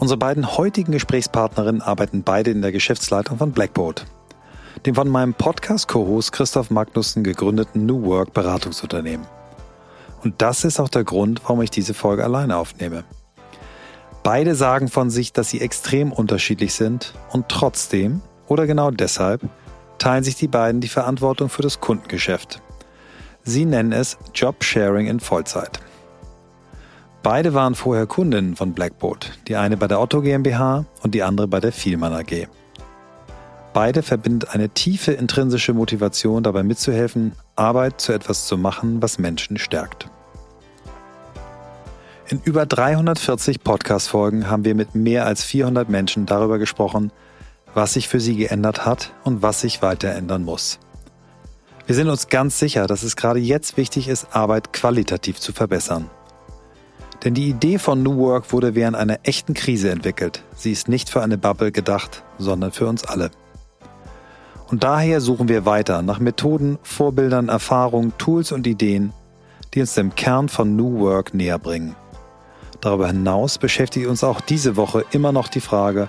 Unsere beiden heutigen Gesprächspartnerinnen arbeiten beide in der Geschäftsleitung von Blackboard, dem von meinem Podcast-Co-Host Christoph Magnussen gegründeten New Work Beratungsunternehmen. Und das ist auch der Grund, warum ich diese Folge alleine aufnehme. Beide sagen von sich, dass sie extrem unterschiedlich sind und trotzdem, oder genau deshalb, teilen sich die beiden die Verantwortung für das Kundengeschäft. Sie nennen es Job-Sharing in Vollzeit. Beide waren vorher Kundinnen von Blackboard, die eine bei der Otto GmbH und die andere bei der Vielmann AG. Beide verbindet eine tiefe intrinsische Motivation dabei mitzuhelfen, Arbeit zu etwas zu machen, was Menschen stärkt. In über 340 Podcast-Folgen haben wir mit mehr als 400 Menschen darüber gesprochen, was sich für sie geändert hat und was sich weiter ändern muss. Wir sind uns ganz sicher, dass es gerade jetzt wichtig ist, Arbeit qualitativ zu verbessern. Denn die Idee von New Work wurde während einer echten Krise entwickelt. Sie ist nicht für eine Bubble gedacht, sondern für uns alle. Und daher suchen wir weiter nach Methoden, Vorbildern, Erfahrungen, Tools und Ideen, die uns dem Kern von New Work näher bringen. Darüber hinaus beschäftigt uns auch diese Woche immer noch die Frage,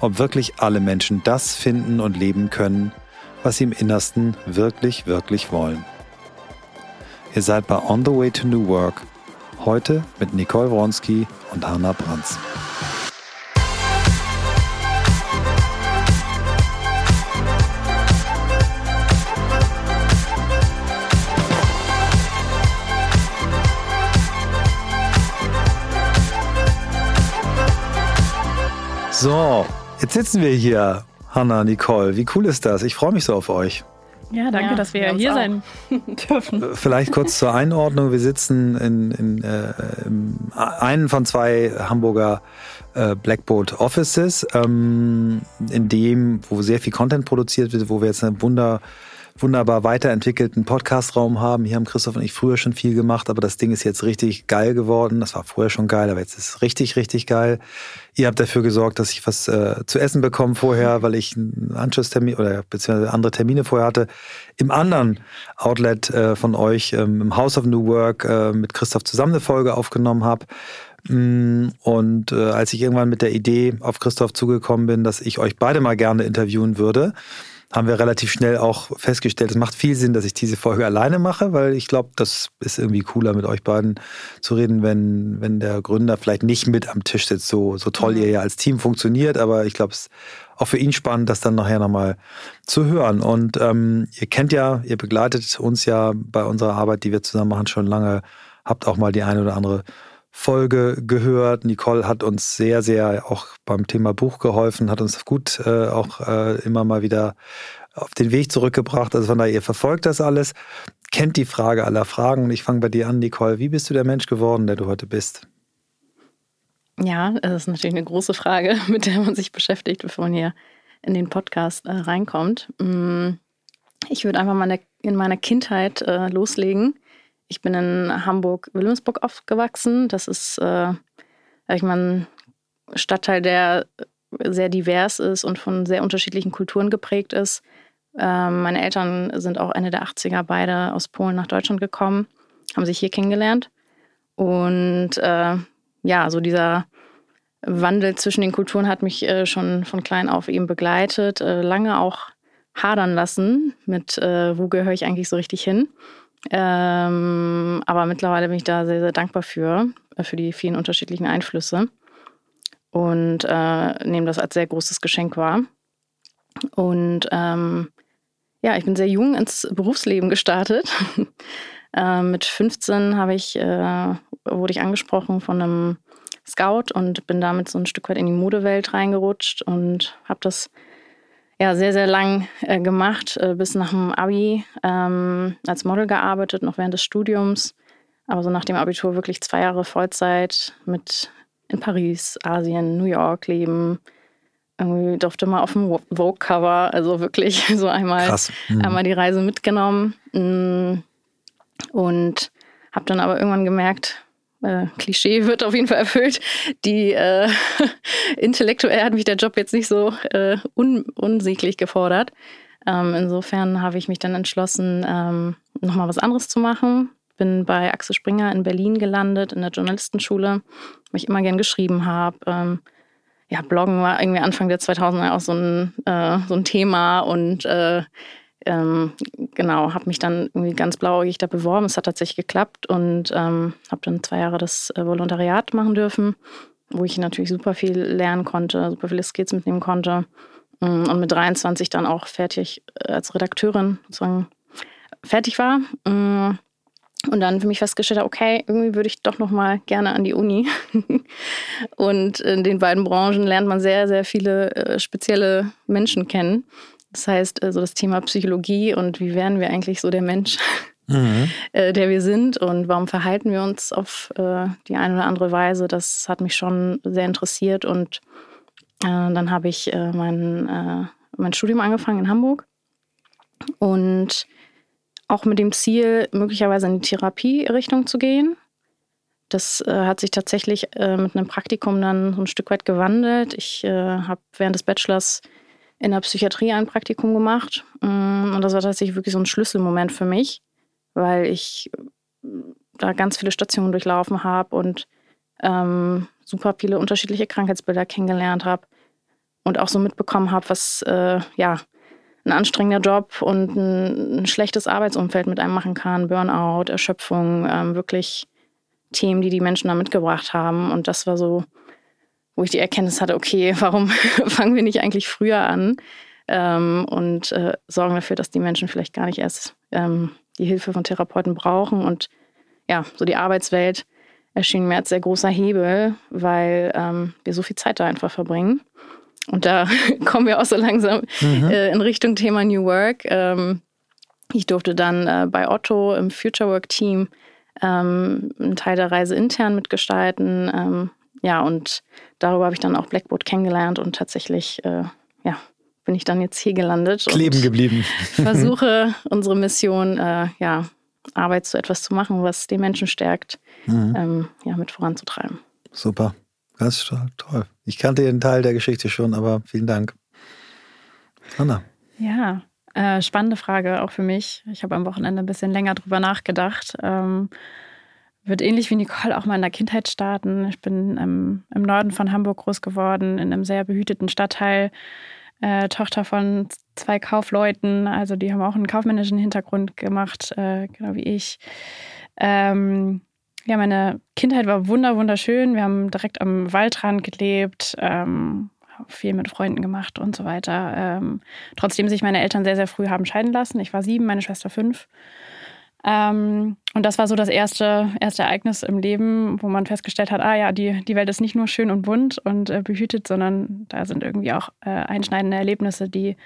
ob wirklich alle Menschen das finden und leben können, was sie im Innersten wirklich, wirklich wollen. Ihr seid bei On the Way to New Work Heute mit Nicole Wronski und Hanna Brands. So, jetzt sitzen wir hier, Hanna, Nicole. Wie cool ist das? Ich freue mich so auf euch. Ja, danke, ja, dass wir, wir hier sein dürfen. Äh, vielleicht kurz zur Einordnung. Wir sitzen in, in, äh, in einen von zwei Hamburger äh, Blackboard Offices, ähm, in dem, wo sehr viel Content produziert wird, wo wir jetzt eine wunder wunderbar weiterentwickelten Podcastraum haben. Hier haben Christoph und ich früher schon viel gemacht, aber das Ding ist jetzt richtig geil geworden. Das war vorher schon geil, aber jetzt ist es richtig, richtig geil. Ihr habt dafür gesorgt, dass ich was äh, zu essen bekomme vorher, weil ich einen Anschlusstermin oder beziehungsweise andere Termine vorher hatte. Im anderen Outlet äh, von euch, ähm, im House of New Work, äh, mit Christoph zusammen eine Folge aufgenommen habe. Mm, und äh, als ich irgendwann mit der Idee auf Christoph zugekommen bin, dass ich euch beide mal gerne interviewen würde, haben wir relativ schnell auch festgestellt, es macht viel Sinn, dass ich diese Folge alleine mache, weil ich glaube, das ist irgendwie cooler, mit euch beiden zu reden, wenn, wenn der Gründer vielleicht nicht mit am Tisch sitzt, so, so toll mhm. ihr ja als Team funktioniert. Aber ich glaube, es ist auch für ihn spannend, das dann nachher nochmal zu hören. Und ähm, ihr kennt ja, ihr begleitet uns ja bei unserer Arbeit, die wir zusammen machen, schon lange, habt auch mal die eine oder andere Folge gehört. Nicole hat uns sehr, sehr auch beim Thema Buch geholfen, hat uns gut äh, auch äh, immer mal wieder auf den Weg zurückgebracht. Also von daher, ihr verfolgt das alles, kennt die Frage aller Fragen. Und ich fange bei dir an, Nicole. Wie bist du der Mensch geworden, der du heute bist? Ja, das ist natürlich eine große Frage, mit der man sich beschäftigt, bevor man hier in den Podcast äh, reinkommt. Mm, ich würde einfach mal in meiner Kindheit äh, loslegen. Ich bin in Hamburg-Wilhelmsburg aufgewachsen. Das ist, äh, ich meine, ein Stadtteil, der sehr divers ist und von sehr unterschiedlichen Kulturen geprägt ist. Ähm, meine Eltern sind auch Ende der 80er beide aus Polen nach Deutschland gekommen, haben sich hier kennengelernt. Und äh, ja, so dieser Wandel zwischen den Kulturen hat mich äh, schon von klein auf eben begleitet, äh, lange auch hadern lassen mit, äh, wo gehöre ich eigentlich so richtig hin. Ähm, aber mittlerweile bin ich da sehr, sehr dankbar für, äh, für die vielen unterschiedlichen Einflüsse und äh, nehme das als sehr großes Geschenk wahr. Und ähm, ja, ich bin sehr jung ins Berufsleben gestartet. äh, mit 15 habe ich, äh, wurde ich angesprochen von einem Scout und bin damit so ein Stück weit in die Modewelt reingerutscht und habe das ja, sehr, sehr lang äh, gemacht, äh, bis nach dem Abi ähm, als Model gearbeitet, noch während des Studiums. Aber so nach dem Abitur wirklich zwei Jahre Vollzeit mit in Paris, Asien, New York leben. Irgendwie durfte mal auf dem Vogue-Cover, also wirklich so einmal, mhm. einmal die Reise mitgenommen. Mm. Und habe dann aber irgendwann gemerkt, äh, Klischee wird auf jeden Fall erfüllt. Die äh, intellektuell hat mich der Job jetzt nicht so äh, un unsäglich gefordert. Ähm, insofern habe ich mich dann entschlossen, ähm, nochmal was anderes zu machen. Bin bei Axel Springer in Berlin gelandet, in der Journalistenschule, weil ich immer gern geschrieben habe. Ähm, ja, Bloggen war irgendwie Anfang der 2000er auch so ein, äh, so ein Thema und äh, ähm, genau, habe mich dann irgendwie ganz blauäugig da beworben. Es hat tatsächlich geklappt und ähm, habe dann zwei Jahre das äh, Volontariat machen dürfen, wo ich natürlich super viel lernen konnte, super viele Skills mitnehmen konnte. Mm, und mit 23 dann auch fertig äh, als Redakteurin sozusagen fertig war. Mm, und dann für mich festgestellt habe, okay, irgendwie würde ich doch noch mal gerne an die Uni. und in den beiden Branchen lernt man sehr, sehr viele äh, spezielle Menschen kennen. Das heißt, also das Thema Psychologie und wie werden wir eigentlich so der Mensch, mhm. Äh, der wir sind und warum verhalten wir uns auf äh, die eine oder andere Weise, das hat mich schon sehr interessiert. Und dann habe ich mein, mein Studium angefangen in Hamburg und auch mit dem Ziel, möglicherweise in die Therapierichtung zu gehen. Das äh, hat sich tatsächlich äh, mit einem Praktikum dann so ein Stück weit gewandelt. Ich äh, habe während des Bachelors in der Psychiatrie ein Praktikum gemacht. Mm, und das war tatsächlich wirklich so ein Schlüsselmoment für mich, weil ich äh, da ganz viele Stationen durchlaufen habe und ähm, super viele unterschiedliche Krankheitsbilder kennengelernt habe und auch so mitbekommen habe, was äh, ja ein anstrengender Job und ein, ein, schlechtes Arbeitsumfeld mit einem machen kann, Burnout, Erschöpfung, ähm, wirklich Themen, die die Menschen da mitgebracht haben. Und das war so wo ich die Erkenntnis hatte, okay, warum fangen wir nicht eigentlich früher an ähm, und äh, sorgen dafür, dass die Menschen vielleicht gar nicht erst ähm, die Hilfe von Therapeuten brauchen. Und ja, so die Arbeitswelt erschien mir als sehr großer Hebel, weil ähm, wir so viel Zeit da einfach verbringen. Und da kommen wir auch so langsam mhm. äh, in Richtung Thema New Work. Ähm, ich durfte dann äh, bei Otto im Future Work Team ähm, einen Teil der Reise intern mitgestalten, ähm, ja, und darüber habe ich dann auch Blackboard kennengelernt und tatsächlich, äh, ja, bin ich dann jetzt hier gelandet. Kleben geblieben. versuche unsere Mission, äh, ja, Arbeit zu etwas zu machen, was die Menschen stärkt, mhm. ähm, ja, mit voranzutreiben. Super. Ganz toll. Ich kannte den Teil der Geschichte schon, aber vielen Dank. Anna. Ja, äh, spannende Frage auch für mich. Ich habe am Wochenende ein bisschen länger drüber nachgedacht. Ähm, wird ähnlich wie Nicole auch mal in der Kindheit starten. Ich bin ähm, im Norden von Hamburg groß geworden, in einem sehr behüteten Stadtteil. Äh, Tochter von zwei Kaufleuten, also die haben auch einen kaufmännischen Hintergrund gemacht, äh, genau wie ich. Ähm, ja, meine Kindheit war wunder wunderschön. Wir haben direkt am Waldrand gelebt, ähm, viel mit Freunden gemacht und so weiter. Ähm, trotzdem sich meine Eltern sehr, sehr früh haben scheiden lassen. Ich war sieben, meine Schwester fünf. Ähm, und das war so das erste, erste Ereignis im Leben, wo man festgestellt hat, ah ja, die, die Welt ist nicht nur schön und bunt und äh, behütet, sondern da sind irgendwie auch äh, einschneidende Erlebnisse, die,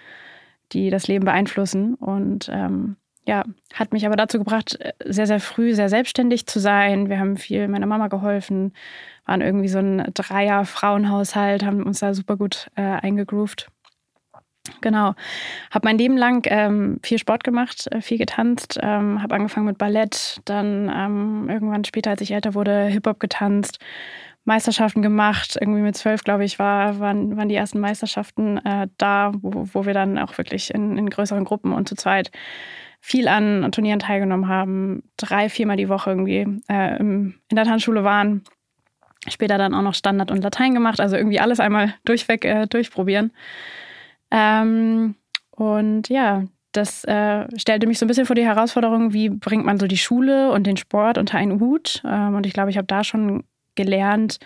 die das Leben beeinflussen. Und ähm, ja, hat mich aber dazu gebracht, sehr, sehr früh sehr selbstständig zu sein. Wir haben viel meiner Mama geholfen, waren irgendwie so ein Dreier-Frauenhaushalt, haben uns da super gut äh, eingegroovt. Genau. Habe mein Leben lang ähm, viel Sport gemacht, äh, viel getanzt, ähm, habe angefangen mit Ballett, dann ähm, irgendwann später, als ich älter wurde, Hip-Hop getanzt, Meisterschaften gemacht. Irgendwie mit zwölf, glaube ich, war, waren, waren die ersten Meisterschaften äh, da, wo, wo wir dann auch wirklich in, in größeren Gruppen und zu zweit viel an Turnieren teilgenommen haben, drei, viermal die Woche irgendwie äh, in der Tanzschule waren. Später dann auch noch Standard und Latein gemacht, also irgendwie alles einmal durchweg äh, durchprobieren. Ähm, und ja, das äh, stellte mich so ein bisschen vor die Herausforderung, wie bringt man so die Schule und den Sport unter einen Hut. Ähm, und ich glaube, ich habe da schon gelernt,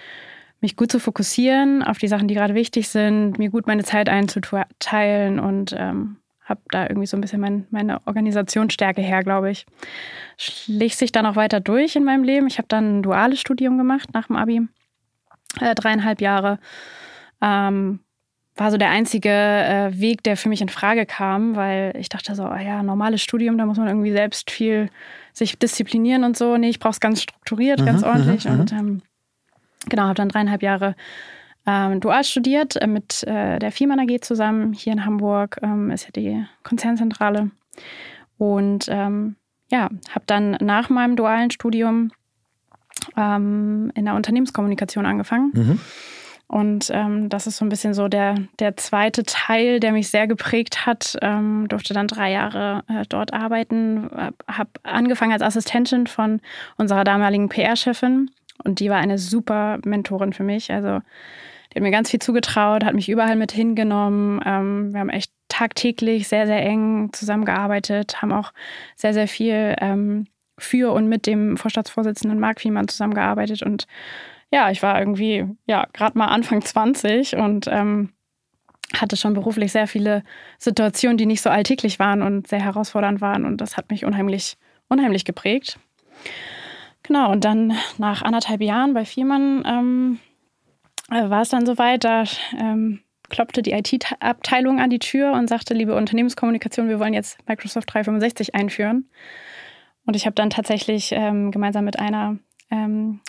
mich gut zu fokussieren auf die Sachen, die gerade wichtig sind, mir gut meine Zeit einzuteilen und ähm, habe da irgendwie so ein bisschen mein, meine Organisationsstärke her, glaube ich. Schlich sich dann auch weiter durch in meinem Leben. Ich habe dann ein duales Studium gemacht nach dem Abi, äh, dreieinhalb Jahre. Ähm, war so der einzige äh, Weg, der für mich in Frage kam, weil ich dachte so, ah ja, normales Studium, da muss man irgendwie selbst viel sich disziplinieren und so. Nee, ich brauche es ganz strukturiert, mhm, ganz ordentlich. Mhm, und ähm, genau, habe dann dreieinhalb Jahre ähm, dual studiert äh, mit äh, der Firma AG zusammen hier in Hamburg. Ähm, ist ja die Konzernzentrale. Und ähm, ja, habe dann nach meinem dualen Studium ähm, in der Unternehmenskommunikation angefangen. Mhm und ähm, das ist so ein bisschen so der, der zweite Teil, der mich sehr geprägt hat. Ähm, durfte dann drei Jahre äh, dort arbeiten, habe angefangen als Assistentin von unserer damaligen PR-Chefin und die war eine super Mentorin für mich. Also die hat mir ganz viel zugetraut, hat mich überall mit hingenommen. Ähm, wir haben echt tagtäglich sehr, sehr eng zusammengearbeitet, haben auch sehr, sehr viel ähm, für und mit dem Vorstandsvorsitzenden Marc Wiemann zusammengearbeitet. Und ja, ich war irgendwie, ja, gerade mal Anfang 20 und ähm, hatte schon beruflich sehr viele Situationen, die nicht so alltäglich waren und sehr herausfordernd waren. Und das hat mich unheimlich, unheimlich geprägt. Genau, und dann nach anderthalb Jahren bei Viermann ähm, äh, war es dann soweit, da ähm, klopfte die IT-Abteilung an die Tür und sagte, liebe Unternehmenskommunikation, wir wollen jetzt Microsoft 365 einführen. Und ich habe dann tatsächlich ähm, gemeinsam mit einer ähm,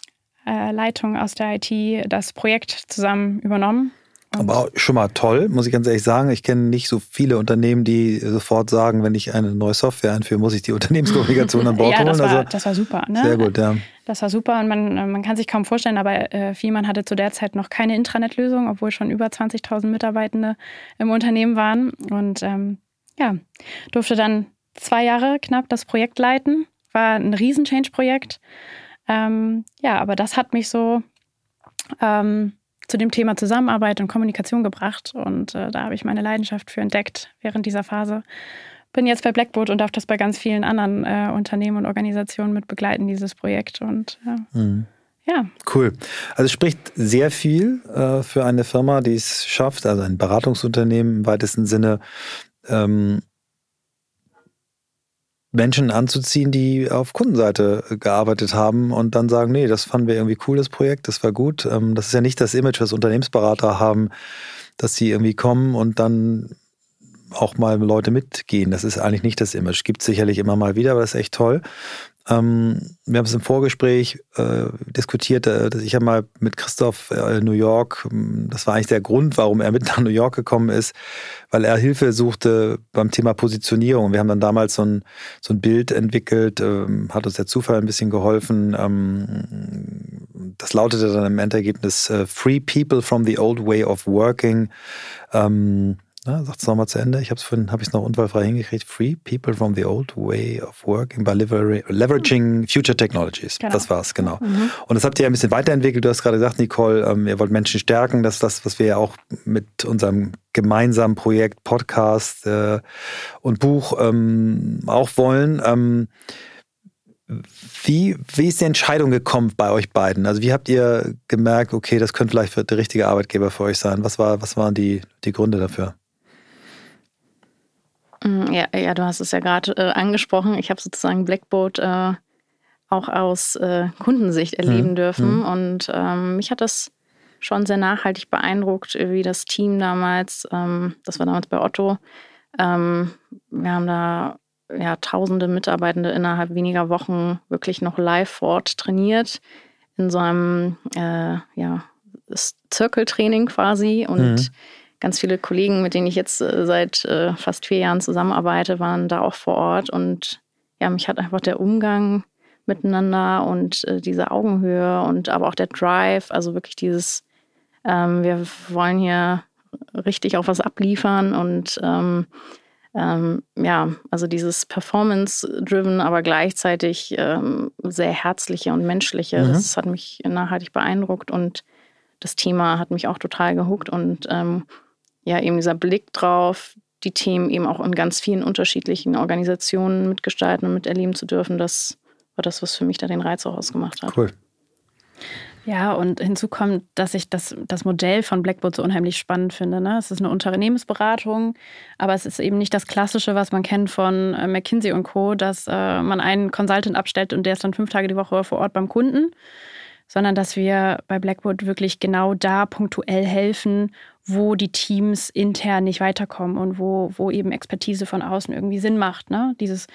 äh, Leitung aus der IT das Projekt zusammen übernommen. Aber schon mal toll, muss ich ganz ehrlich sagen. Ich kenne nicht so viele Unternehmen, die sofort sagen, wenn ich eine neue Software einführe, muss ich die Unternehmenskommunikation an Bord ja, das holen. War, also, das war super. Ne? Sehr gut, ja. Das war super und man, man kann sich kaum vorstellen, aber äh, Fiemann hatte zu der Zeit noch keine Intranet-Lösung, obwohl schon über 20.000 Mitarbeitende im Unternehmen waren. Und ähm, ja, durfte dann zwei Jahre knapp das Projekt leiten. War ein Riesen-Change-Projekt. Ähm, ja, aber das hat mich so ähm, zu dem Thema Zusammenarbeit und Kommunikation gebracht. Und äh, da habe ich meine Leidenschaft für entdeckt während dieser Phase. Bin jetzt bei Blackboard und darf das bei ganz vielen anderen äh, Unternehmen und Organisationen mit begleiten, dieses Projekt. Und äh, mhm. ja. Cool. Also es spricht sehr viel äh, für eine Firma, die es schafft, also ein Beratungsunternehmen im weitesten Sinne, ähm, Menschen anzuziehen, die auf Kundenseite gearbeitet haben und dann sagen, nee, das fanden wir irgendwie cool, das Projekt, das war gut. Ähm, das ist ja nicht das Image, was Unternehmensberater haben, dass sie irgendwie kommen und dann auch mal Leute mitgehen. Das ist eigentlich nicht das Image. Gibt sicherlich immer mal wieder, aber das ist echt toll. Ähm, wir haben es im Vorgespräch äh, diskutiert, äh, dass ich ja mal mit Christoph äh, New York, ähm, das war eigentlich der Grund, warum er mit nach New York gekommen ist, weil er Hilfe suchte beim Thema Positionierung. Wir haben dann damals so ein, so ein Bild entwickelt, ähm, hat uns der Zufall ein bisschen geholfen. Ähm, das lautete dann im Endergebnis äh, Free People from the Old Way of Working. Ähm, na, sagt es nochmal zu Ende. Ich habe es vorhin, habe ich es noch unfallfrei hingekriegt. Free people from the old way of working by leveraging future technologies. Genau. Das war's, genau. Mhm. Und das habt ihr ja ein bisschen weiterentwickelt. Du hast gerade gesagt, Nicole, ähm, ihr wollt Menschen stärken. Das ist das, was wir ja auch mit unserem gemeinsamen Projekt, Podcast äh, und Buch ähm, auch wollen. Ähm, wie, wie ist die Entscheidung gekommen bei euch beiden? Also wie habt ihr gemerkt, okay, das könnte vielleicht der richtige Arbeitgeber für euch sein? Was, war, was waren die, die Gründe dafür? Mm, ja, ja, du hast es ja gerade äh, angesprochen. Ich habe sozusagen Blackboard äh, auch aus äh, Kundensicht erleben mhm. dürfen. Mhm. Und ähm, mich hat das schon sehr nachhaltig beeindruckt, wie das Team damals, ähm, das war damals bei Otto, ähm, wir haben da ja, tausende Mitarbeitende innerhalb weniger Wochen wirklich noch live vor Ort trainiert, in so einem äh, ja, Circle-Training quasi. Und mhm ganz viele Kollegen, mit denen ich jetzt äh, seit äh, fast vier Jahren zusammenarbeite, waren da auch vor Ort. Und ja, mich hat einfach der Umgang miteinander und äh, diese Augenhöhe und aber auch der Drive, also wirklich dieses, ähm, wir wollen hier richtig auch was abliefern und ähm, ähm, ja, also dieses Performance-driven, aber gleichzeitig ähm, sehr herzliche und menschliche, mhm. das hat mich nachhaltig beeindruckt und das Thema hat mich auch total gehuckt und ähm, ja eben dieser Blick drauf, die Themen eben auch in ganz vielen unterschiedlichen Organisationen mitgestalten und miterleben zu dürfen, das war das, was für mich da den Reiz auch ausgemacht hat. Cool. Ja, und hinzu kommt, dass ich das, das Modell von Blackboard so unheimlich spannend finde. Ne? Es ist eine Unternehmensberatung, aber es ist eben nicht das Klassische, was man kennt von äh, McKinsey und Co., dass äh, man einen Consultant abstellt und der ist dann fünf Tage die Woche vor Ort beim Kunden, sondern dass wir bei Blackboard wirklich genau da punktuell helfen, wo die Teams intern nicht weiterkommen und wo, wo eben Expertise von außen irgendwie Sinn macht. Ne? Dieses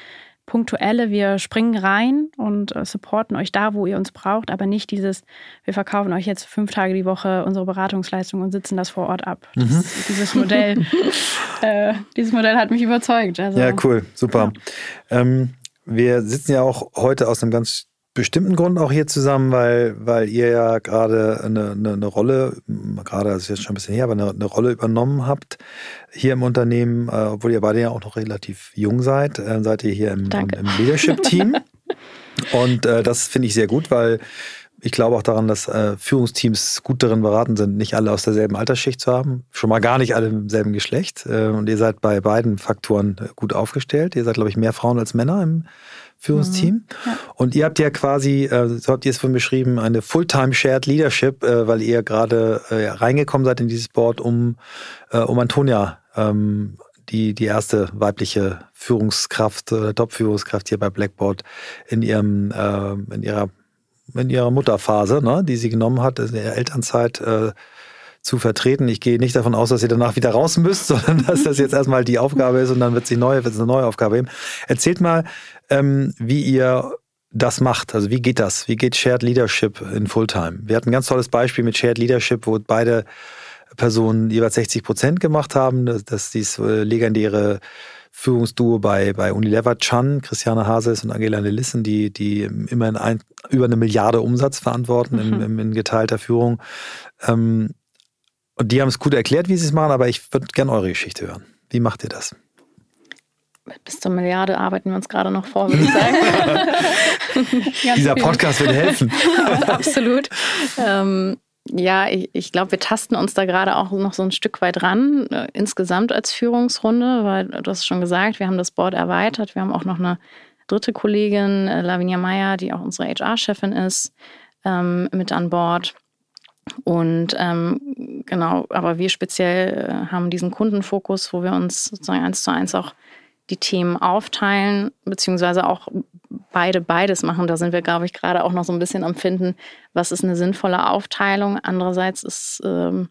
punktuelle, wir springen rein und äh, supporten euch da, wo ihr uns braucht, aber nicht dieses, wir verkaufen euch jetzt fünf Tage die Woche unsere Beratungsleistung und sitzen das vor Ort ab. Das, mhm. Dieses Modell, äh, dieses Modell hat mich überzeugt. Also, ja, cool, super. Ja. Ähm, wir sitzen ja auch heute aus einem ganz bestimmten Grund auch hier zusammen, weil, weil ihr ja gerade eine, eine, eine Rolle, gerade, das ist jetzt schon ein bisschen her, aber eine, eine Rolle übernommen habt hier im Unternehmen, äh, obwohl ihr beide ja auch noch relativ jung seid, äh, seid ihr hier im, im, im Leadership-Team. Und äh, das finde ich sehr gut, weil ich glaube auch daran, dass äh, Führungsteams gut darin beraten sind, nicht alle aus derselben Altersschicht zu haben. Schon mal gar nicht alle im selben Geschlecht. Äh, und ihr seid bei beiden Faktoren äh, gut aufgestellt. Ihr seid, glaube ich, mehr Frauen als Männer im Führungsteam. Mhm. Ja. Und ihr habt ja quasi, äh, so habt ihr es von beschrieben, eine Fulltime Shared Leadership, äh, weil ihr gerade äh, reingekommen seid in dieses Board, um, um Antonia ähm, die, die erste weibliche Führungskraft, äh, Top-Führungskraft hier bei Blackboard in ihrem, äh, in ihrer, in ihrer Mutterphase, ne, die sie genommen hat, in ihrer Elternzeit, äh, zu vertreten. Ich gehe nicht davon aus, dass ihr danach wieder raus müsst, sondern dass das jetzt erstmal die Aufgabe ist und dann wird es neue, wird es eine neue Aufgabe geben. Erzählt mal, ähm, wie ihr das macht. Also wie geht das? Wie geht Shared Leadership in Fulltime? Wir hatten ein ganz tolles Beispiel mit Shared Leadership, wo beide Personen jeweils 60 Prozent gemacht haben. Das, das dieses äh, legendäre Führungsduo bei, bei Unilever Chan, Christiane Hases und Angela Nelissen, die, die immerhin ein, über eine Milliarde Umsatz verantworten mhm. in, in, geteilter Führung. Ähm, und die haben es gut erklärt, wie sie es machen, aber ich würde gerne eure Geschichte hören. Wie macht ihr das? Bis zur Milliarde arbeiten wir uns gerade noch vor, würde ich sagen. Dieser Podcast wird helfen. Absolut. Ähm, ja, ich, ich glaube, wir tasten uns da gerade auch noch so ein Stück weit ran, äh, insgesamt als Führungsrunde, weil du hast schon gesagt, wir haben das Board erweitert. Wir haben auch noch eine dritte Kollegin, äh, Lavinia Meyer, die auch unsere HR-Chefin ist, ähm, mit an Bord. Und ähm, genau, aber wir speziell äh, haben diesen Kundenfokus, wo wir uns sozusagen eins zu eins auch die Themen aufteilen, beziehungsweise auch beide beides machen. Da sind wir, glaube ich, gerade auch noch so ein bisschen am Finden, was ist eine sinnvolle Aufteilung. Andererseits ist, ähm,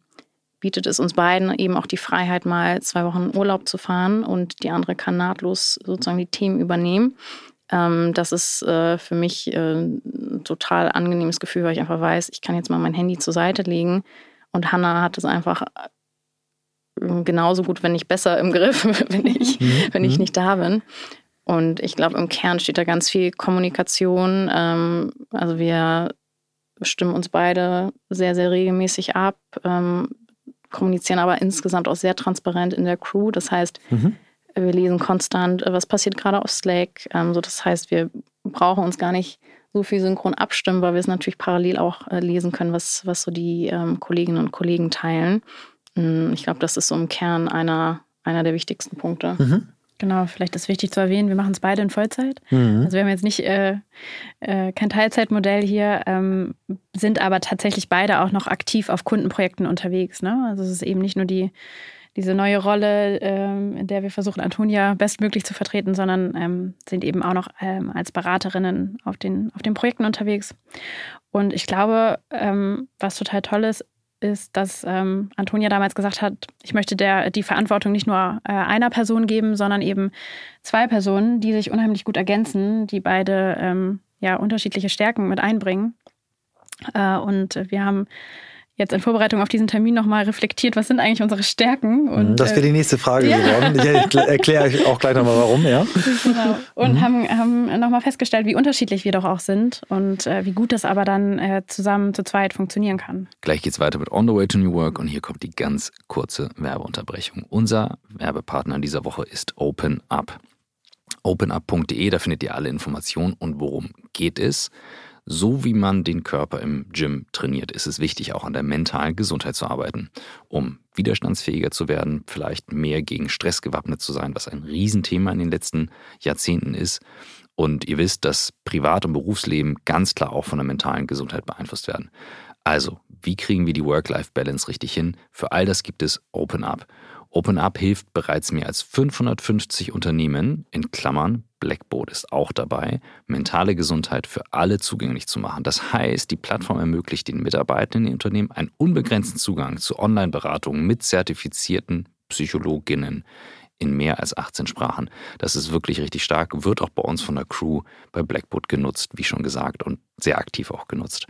bietet es uns beiden eben auch die Freiheit, mal zwei Wochen Urlaub zu fahren und die andere kann nahtlos sozusagen die Themen übernehmen. Ähm, das ist äh, für mich äh, ein total angenehmes Gefühl, weil ich einfach weiß, ich kann jetzt mal mein Handy zur Seite legen und Hannah hat es einfach genauso gut, wenn nicht besser im Griff, wenn ich, mhm. wenn ich mhm. nicht da bin. Und ich glaube, im Kern steht da ganz viel Kommunikation. Ähm, also wir stimmen uns beide sehr, sehr regelmäßig ab, ähm, kommunizieren aber insgesamt auch sehr transparent in der Crew. Das heißt, mhm. wir lesen konstant, was passiert gerade auf Slack. Ähm, so das heißt, wir brauchen uns gar nicht so viel synchron abstimmen, weil wir es natürlich parallel auch äh, lesen können, was, was so die Kolleginnen und Kollegen teilen. Mm, ich glaube, das ist so im Kern einer, einer der wichtigsten Punkte. Mhm. Genau, vielleicht ist wichtig zu erwähnen, wir machen es beide in Vollzeit. Mhm. Also wir haben jetzt nicht äh, äh, kein Teilzeitmodell hier, ähm, sind aber tatsächlich beide auch noch aktiv auf Kundenprojekten unterwegs. Ne? Also es ist eben nicht nur die, diese neue Rolle, ähm, in der wir versuchen, Antonia bestmöglich zu vertreten, sondern ähm, sind eben auch noch ähm, als Beraterinnen auf den, auf den Projekten unterwegs. Und ich glaube, ähm, was total toll ist, ist, dass ähm, Antonia damals gesagt hat, ich möchte der die Verantwortung nicht nur äh, einer Person geben, sondern eben zwei Personen, die sich unheimlich gut ergänzen, die beide ähm, ja unterschiedliche Stärken mit einbringen. Äh, und wir haben jetzt in Vorbereitung auf diesen Termin nochmal reflektiert, was sind eigentlich unsere Stärken. Und, das wäre die äh, nächste Frage ja. geworden. Ich erkläre euch auch gleich nochmal warum, ja. Genau. Und mhm. haben, haben nochmal festgestellt, wie unterschiedlich wir doch auch sind und äh, wie gut das aber dann äh, zusammen zu zweit funktionieren kann. Gleich geht's weiter mit On the Way to New Work und hier kommt die ganz kurze Werbeunterbrechung. Unser Werbepartner in dieser Woche ist Open Up. OpenUp.de, da findet ihr alle Informationen und worum geht es. So wie man den Körper im Gym trainiert, ist es wichtig, auch an der mentalen Gesundheit zu arbeiten, um widerstandsfähiger zu werden, vielleicht mehr gegen Stress gewappnet zu sein, was ein Riesenthema in den letzten Jahrzehnten ist. Und ihr wisst, dass Privat- und Berufsleben ganz klar auch von der mentalen Gesundheit beeinflusst werden. Also, wie kriegen wir die Work-Life-Balance richtig hin? Für all das gibt es Open Up. OpenUp hilft bereits mehr als 550 Unternehmen, in Klammern, Blackboard ist auch dabei, mentale Gesundheit für alle zugänglich zu machen. Das heißt, die Plattform ermöglicht den Mitarbeitenden in Unternehmen einen unbegrenzten Zugang zu Online-Beratungen mit zertifizierten Psychologinnen in mehr als 18 Sprachen. Das ist wirklich richtig stark, wird auch bei uns von der Crew bei Blackboard genutzt, wie schon gesagt, und sehr aktiv auch genutzt.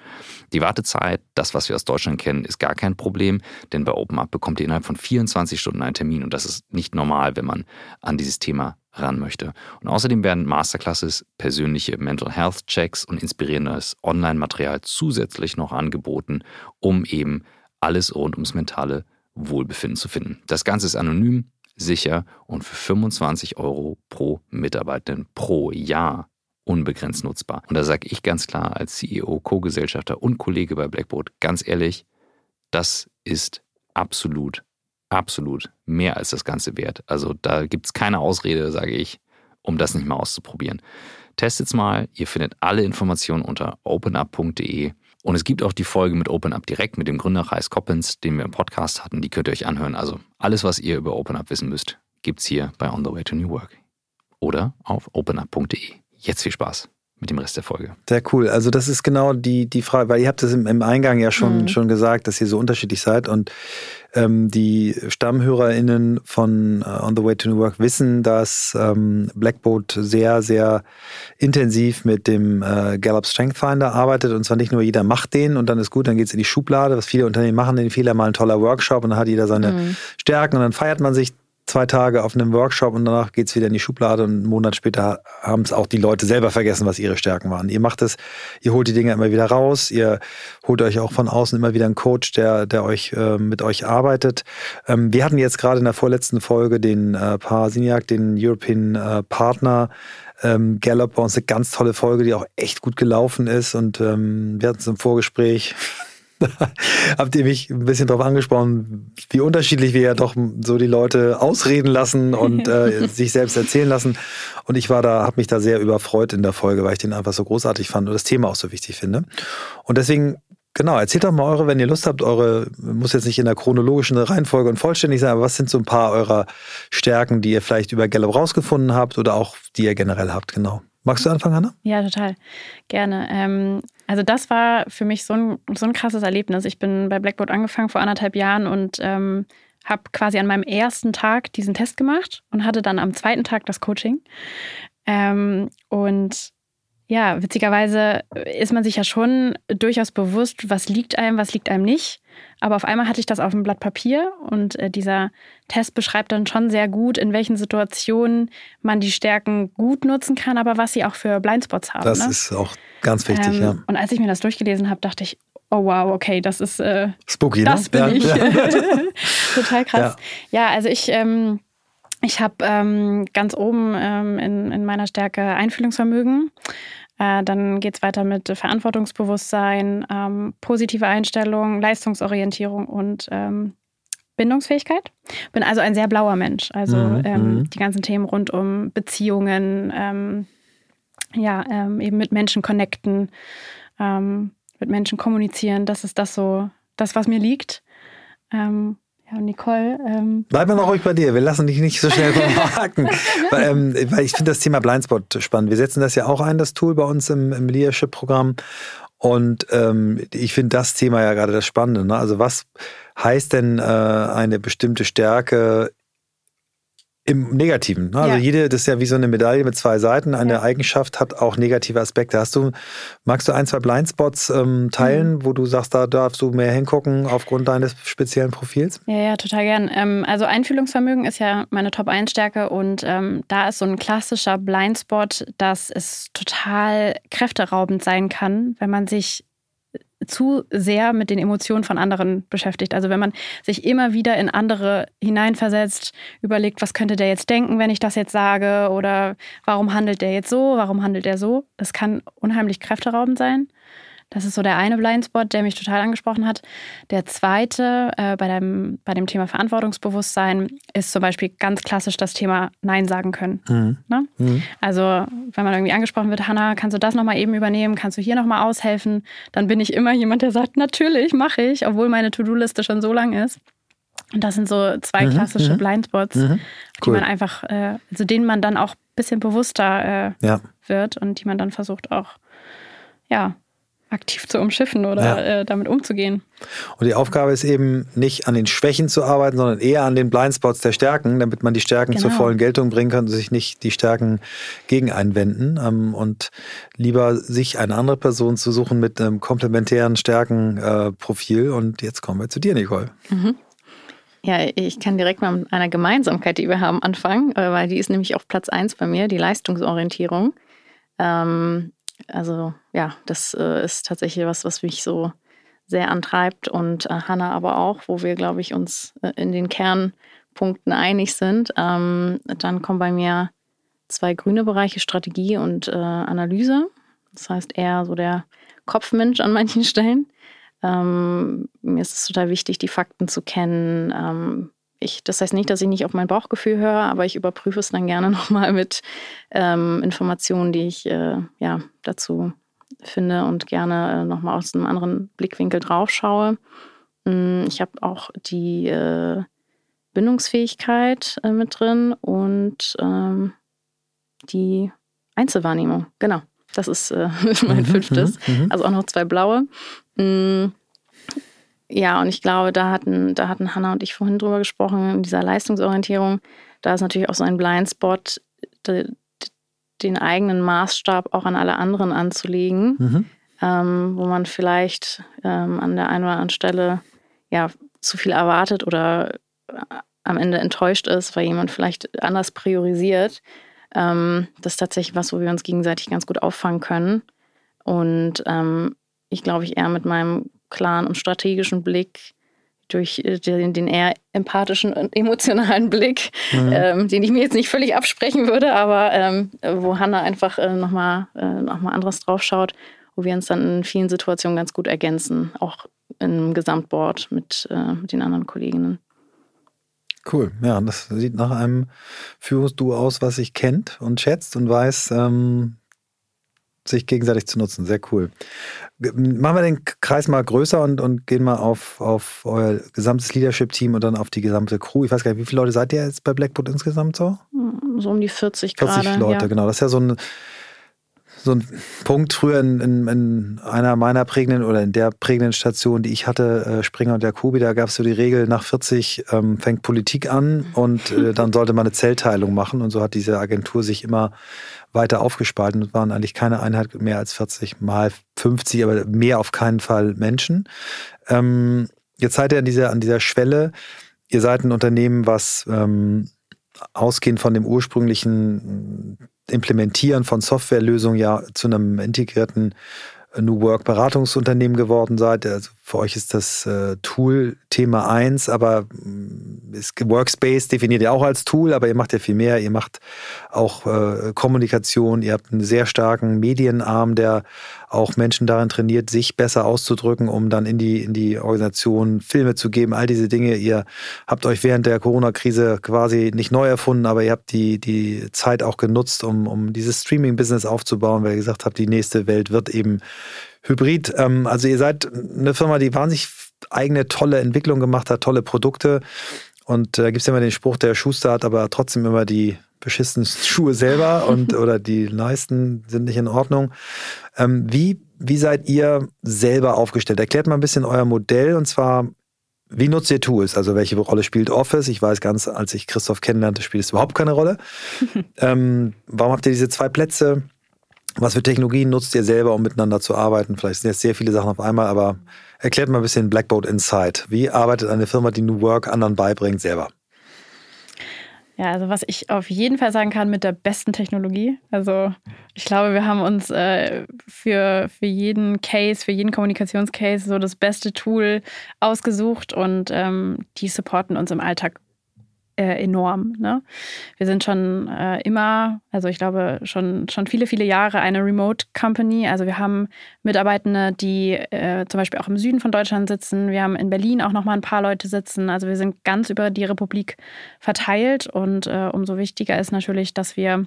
Die Wartezeit, das, was wir aus Deutschland kennen, ist gar kein Problem, denn bei OpenUp bekommt ihr innerhalb von 24 Stunden einen Termin und das ist nicht normal, wenn man an dieses Thema ran möchte. Und außerdem werden Masterclasses, persönliche Mental Health Checks und inspirierendes Online-Material zusätzlich noch angeboten, um eben alles rund ums mentale Wohlbefinden zu finden. Das Ganze ist anonym, sicher und für 25 Euro pro Mitarbeiter pro Jahr unbegrenzt nutzbar. Und da sage ich ganz klar als CEO, Co-Gesellschafter und Kollege bei Blackboard ganz ehrlich, das ist absolut, absolut mehr als das Ganze wert. Also da gibt es keine Ausrede, sage ich, um das nicht mal auszuprobieren. Testet's mal, ihr findet alle Informationen unter openup.de. Und es gibt auch die Folge mit OpenUp direkt mit dem Gründer Reis Coppens, den wir im Podcast hatten. Die könnt ihr euch anhören. Also alles, was ihr über OpenUp wissen müsst, gibt's hier bei On the Way to New Work. Oder auf openup.de. Jetzt viel Spaß mit dem Rest der Folge. Sehr cool. Also das ist genau die, die Frage, weil ihr habt es im, im Eingang ja schon, mhm. schon gesagt, dass ihr so unterschiedlich seid und ähm, die StammhörerInnen von uh, On the Way to New Work wissen, dass ähm, Blackboard sehr, sehr intensiv mit dem äh, Gallup Strength Finder arbeitet und zwar nicht nur jeder macht den und dann ist gut, dann geht es in die Schublade, was viele Unternehmen machen, den Fehler mal ein toller Workshop und dann hat jeder seine mhm. Stärken und dann feiert man sich zwei Tage auf einem Workshop und danach geht es wieder in die Schublade und einen Monat später haben es auch die Leute selber vergessen, was ihre Stärken waren. Ihr macht es, ihr holt die Dinge immer wieder raus, ihr holt euch auch von außen immer wieder einen Coach, der, der euch äh, mit euch arbeitet. Ähm, wir hatten jetzt gerade in der vorletzten Folge den äh, Parasiniak, den European äh, Partner ähm, Gallup bei uns eine ganz tolle Folge, die auch echt gut gelaufen ist und ähm, wir hatten es im Vorgespräch habt ihr mich ein bisschen darauf angesprochen, wie unterschiedlich wir ja doch so die Leute ausreden lassen und äh, sich selbst erzählen lassen. Und ich war da, habe mich da sehr überfreut in der Folge, weil ich den einfach so großartig fand und das Thema auch so wichtig finde. Und deswegen Genau, erzählt doch mal eure, wenn ihr Lust habt, eure, muss jetzt nicht in der chronologischen Reihenfolge und vollständig sein, aber was sind so ein paar eurer Stärken, die ihr vielleicht über Gallup rausgefunden habt oder auch die ihr generell habt, genau. Magst du anfangen, Hanna? Ja, total. Gerne. Ähm, also das war für mich so ein, so ein krasses Erlebnis. Ich bin bei Blackboard angefangen vor anderthalb Jahren und ähm, habe quasi an meinem ersten Tag diesen Test gemacht und hatte dann am zweiten Tag das Coaching. Ähm, und ja, witzigerweise ist man sich ja schon durchaus bewusst, was liegt einem, was liegt einem nicht. Aber auf einmal hatte ich das auf einem Blatt Papier und äh, dieser Test beschreibt dann schon sehr gut, in welchen Situationen man die Stärken gut nutzen kann, aber was sie auch für Blindspots haben. Das ne? ist auch ganz wichtig, ähm, ja. Und als ich mir das durchgelesen habe, dachte ich, oh wow, okay, das ist äh, spooky, das ne? bin ja. ich. Total krass. Ja, ja also ich. Ähm, ich habe ähm, ganz oben ähm, in, in meiner Stärke Einfühlungsvermögen. Äh, dann geht es weiter mit Verantwortungsbewusstsein, ähm, positive Einstellung, Leistungsorientierung und ähm, Bindungsfähigkeit. Bin also ein sehr blauer Mensch. Also mhm. ähm, mhm. die ganzen Themen rund um Beziehungen, ähm, ja, ähm, eben mit Menschen connecten, ähm, mit Menschen kommunizieren. Das ist das so, das, was mir liegt. Ja, Nicole. Ähm, Bleib mal noch ruhig bei dir. Wir lassen dich nicht so schnell verhaken. weil, ähm, weil ich finde das Thema Blindspot spannend. Wir setzen das ja auch ein, das Tool bei uns im, im Leadership-Programm. Und ähm, ich finde das Thema ja gerade das Spannende. Ne? Also was heißt denn äh, eine bestimmte Stärke im Negativen. Ne? Also ja. jede, das ist ja wie so eine Medaille mit zwei Seiten. Eine ja. Eigenschaft hat auch negative Aspekte. Hast du, magst du ein, zwei Blindspots ähm, teilen, mhm. wo du sagst, da darfst du mehr hingucken aufgrund deines speziellen Profils? Ja, ja, total gern. Ähm, also Einfühlungsvermögen ist ja meine Top-1-Stärke und ähm, da ist so ein klassischer Blindspot, dass es total kräfteraubend sein kann, wenn man sich zu sehr mit den Emotionen von anderen beschäftigt. Also wenn man sich immer wieder in andere hineinversetzt, überlegt, was könnte der jetzt denken, wenn ich das jetzt sage oder warum handelt der jetzt so, warum handelt der so, das kann unheimlich kräfteraubend sein. Das ist so der eine Blindspot, der mich total angesprochen hat. Der zweite äh, bei, dem, bei dem Thema Verantwortungsbewusstsein ist zum Beispiel ganz klassisch das Thema Nein sagen können. Mhm. Ne? Mhm. Also wenn man irgendwie angesprochen wird, Hanna, kannst du das nochmal eben übernehmen? Kannst du hier nochmal aushelfen? Dann bin ich immer jemand, der sagt, natürlich, mache ich, obwohl meine To-Do-Liste schon so lang ist. Und das sind so zwei mhm, klassische mhm. Blindspots, mhm. cool. die man einfach, äh, also denen man dann auch ein bisschen bewusster äh, ja. wird und die man dann versucht auch, ja, aktiv zu umschiffen oder ja. äh, damit umzugehen. Und die Aufgabe ist eben nicht an den Schwächen zu arbeiten, sondern eher an den Blindspots der Stärken, damit man die Stärken genau. zur vollen Geltung bringen kann und sich nicht die Stärken gegen einwenden. Ähm, und lieber sich eine andere Person zu suchen mit einem komplementären Stärkenprofil. Äh, und jetzt kommen wir zu dir, Nicole. Mhm. Ja, ich kann direkt mal mit einer Gemeinsamkeit, die wir haben, anfangen, äh, weil die ist nämlich auf Platz 1 bei mir, die Leistungsorientierung. Ähm, also ja, das äh, ist tatsächlich was, was mich so sehr antreibt und äh, Hanna aber auch, wo wir, glaube ich, uns äh, in den Kernpunkten einig sind. Ähm, dann kommen bei mir zwei grüne Bereiche, Strategie und äh, Analyse. Das heißt eher so der Kopfmensch an manchen Stellen. Ähm, mir ist es total wichtig, die Fakten zu kennen. Ähm, ich, das heißt nicht, dass ich nicht auf mein Bauchgefühl höre, aber ich überprüfe es dann gerne nochmal mit ähm, Informationen, die ich äh, ja, dazu finde und gerne äh, nochmal aus einem anderen Blickwinkel drauf schaue. Mm, ich habe auch die äh, Bindungsfähigkeit äh, mit drin und ähm, die Einzelwahrnehmung. Genau, das ist äh, mein mhm, fünftes. Mhm, mhm. Also auch noch zwei blaue. Mm, ja, und ich glaube, da hatten, da hatten Hanna und ich vorhin drüber gesprochen, in dieser Leistungsorientierung. Da ist natürlich auch so ein Blindspot, de, den eigenen Maßstab auch an alle anderen anzulegen, mhm. ähm, wo man vielleicht ähm, an der einen oder anderen Stelle ja zu viel erwartet oder äh, am Ende enttäuscht ist, weil jemand vielleicht anders priorisiert. Ähm, das ist tatsächlich was, wo wir uns gegenseitig ganz gut auffangen können. Und ähm, ich glaube, ich eher mit meinem klaren und strategischen Blick durch äh, den, den, eher empathischen und emotionalen Blick, mhm. ähm, den ich mir jetzt nicht völlig absprechen würde, aber ähm, wo Hanna einfach äh, nochmal äh, noch anderes draufschaut, wo wir uns dann in vielen Situationen ganz gut ergänzen, auch im Gesamtboard mit, äh, mit den anderen Kolleginnen. Cool, ja, das sieht nach einem Führungsduo aus, was sich kennt und schätzt und weiß, ähm, sich gegenseitig zu nutzen. Sehr cool. Machen wir den Kreis mal größer und, und gehen mal auf, auf euer gesamtes Leadership-Team und dann auf die gesamte Crew. Ich weiß gar nicht, wie viele Leute seid ihr jetzt bei Blackboard insgesamt so? So um die 40 gerade. 40 Leute, ja. genau. Das ist ja so ein so ein Punkt früher in, in, in, einer meiner prägenden oder in der prägenden Station, die ich hatte, äh, Springer und Jacobi, da gab es so die Regel, nach 40 ähm, fängt Politik an und äh, dann sollte man eine Zellteilung machen. Und so hat diese Agentur sich immer weiter aufgespalten und waren eigentlich keine Einheit mehr als 40 mal 50, aber mehr auf keinen Fall Menschen. Ähm, jetzt seid ihr an dieser, an dieser Schwelle. Ihr seid ein Unternehmen, was ähm, ausgehend von dem ursprünglichen Implementieren von Softwarelösungen ja zu einem integrierten New Work Beratungsunternehmen geworden seid. Also für euch ist das äh, Tool Thema eins, aber mm, ist, Workspace definiert ihr auch als Tool, aber ihr macht ja viel mehr. Ihr macht auch äh, Kommunikation, ihr habt einen sehr starken Medienarm, der auch Menschen darin trainiert, sich besser auszudrücken, um dann in die, in die Organisation Filme zu geben, all diese Dinge. Ihr habt euch während der Corona-Krise quasi nicht neu erfunden, aber ihr habt die, die Zeit auch genutzt, um, um dieses Streaming-Business aufzubauen, weil ihr gesagt habt, die nächste Welt wird eben hybrid. Ähm, also ihr seid eine Firma, die wahnsinnig eigene tolle Entwicklung gemacht hat, tolle Produkte. Und da äh, gibt es immer den Spruch, der Schuster hat aber trotzdem immer die beschissenen Schuhe selber und oder die Leisten sind nicht in Ordnung. Ähm, wie, wie seid ihr selber aufgestellt? Erklärt mal ein bisschen euer Modell und zwar, wie nutzt ihr Tools? Also welche Rolle spielt Office? Ich weiß ganz, als ich Christoph kennenlernte, spielt es überhaupt keine Rolle. ähm, warum habt ihr diese zwei Plätze? Was für Technologien nutzt ihr selber, um miteinander zu arbeiten? Vielleicht sind jetzt sehr viele Sachen auf einmal, aber erklärt mal ein bisschen Blackboard Insight. Wie arbeitet eine Firma, die New Work anderen beibringt, selber? Ja, also was ich auf jeden Fall sagen kann mit der besten Technologie. Also ich glaube, wir haben uns äh, für, für jeden Case, für jeden Kommunikationscase so das beste Tool ausgesucht und ähm, die supporten uns im Alltag äh, enorm. Ne? Wir sind schon äh, immer, also ich glaube schon, schon viele, viele Jahre eine Remote Company. Also wir haben Mitarbeitende, die äh, zum Beispiel auch im Süden von Deutschland sitzen. Wir haben in Berlin auch noch mal ein paar Leute sitzen. Also wir sind ganz über die Republik verteilt und äh, umso wichtiger ist natürlich, dass wir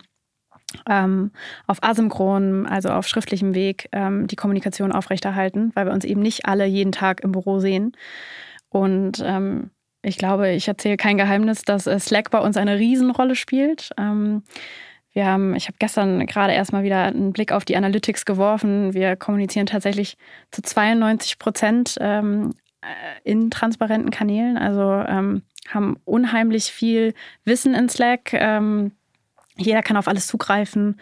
ähm, auf asynchron, also auf schriftlichem Weg, ähm, die Kommunikation aufrechterhalten, weil wir uns eben nicht alle jeden Tag im Büro sehen. Und ähm, ich glaube, ich erzähle kein Geheimnis, dass äh, Slack bei uns eine Riesenrolle spielt. Ähm, wir haben, ich habe gestern gerade erstmal wieder einen Blick auf die Analytics geworfen. Wir kommunizieren tatsächlich zu 92 Prozent ähm, äh, in transparenten Kanälen, also ähm, haben unheimlich viel Wissen in Slack. jeder kann auf alles zugreifen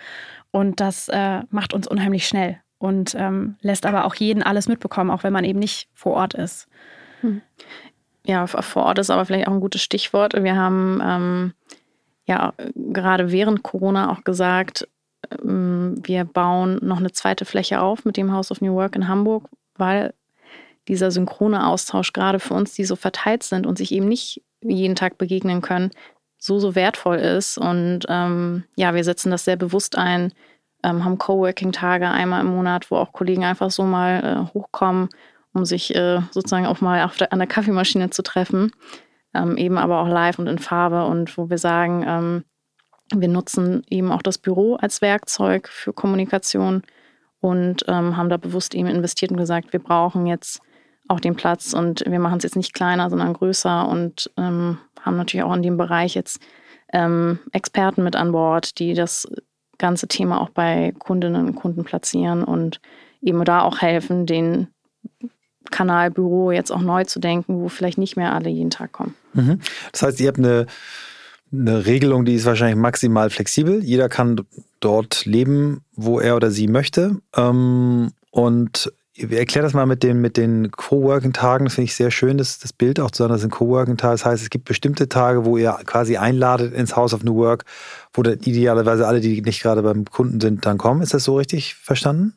und das äh, macht uns unheimlich schnell und lässt aber auch jeden alles mitbekommen, auch wenn man eben nicht vor Ort ist. Ja, vor Ort ist aber vielleicht auch ein gutes Stichwort. Wir haben ähm, ja gerade während Corona auch gesagt, ähm, wir bauen noch eine zweite Fläche auf mit dem House of New Work in Hamburg, weil dieser synchrone Austausch gerade für uns, die so verteilt sind und sich eben nicht jeden Tag begegnen können, so, so wertvoll ist. Und ähm, ja, wir setzen das sehr bewusst ein, ähm, haben Coworking-Tage einmal im Monat, wo auch Kollegen einfach so mal äh, hochkommen, um sich äh, sozusagen auch mal der, an der Kaffeemaschine zu treffen. Ähm, eben aber auch live und in Farbe und wo wir sagen, ähm, wir nutzen eben auch das Büro als Werkzeug für Kommunikation und ähm, haben da bewusst eben investiert und gesagt, wir brauchen jetzt auch den Platz und wir machen es jetzt nicht kleiner, sondern größer und ähm, haben natürlich auch in dem Bereich jetzt ähm, Experten mit an Bord, die das ganze Thema auch bei Kundinnen und Kunden platzieren und eben da auch helfen, den Kanal Büro jetzt auch neu zu denken, wo vielleicht nicht mehr alle jeden Tag kommen. Mhm. Das heißt, ihr habt eine, eine Regelung, die ist wahrscheinlich maximal flexibel. Jeder kann dort leben, wo er oder sie möchte. Ähm, und Erklär das mal mit den, mit den Coworking-Tagen. Das finde ich sehr schön, das, das Bild auch zu sagen, das sind Coworking-Tage. Das heißt, es gibt bestimmte Tage, wo ihr quasi einladet ins House of New Work, wo dann idealerweise alle, die nicht gerade beim Kunden sind, dann kommen. Ist das so richtig verstanden?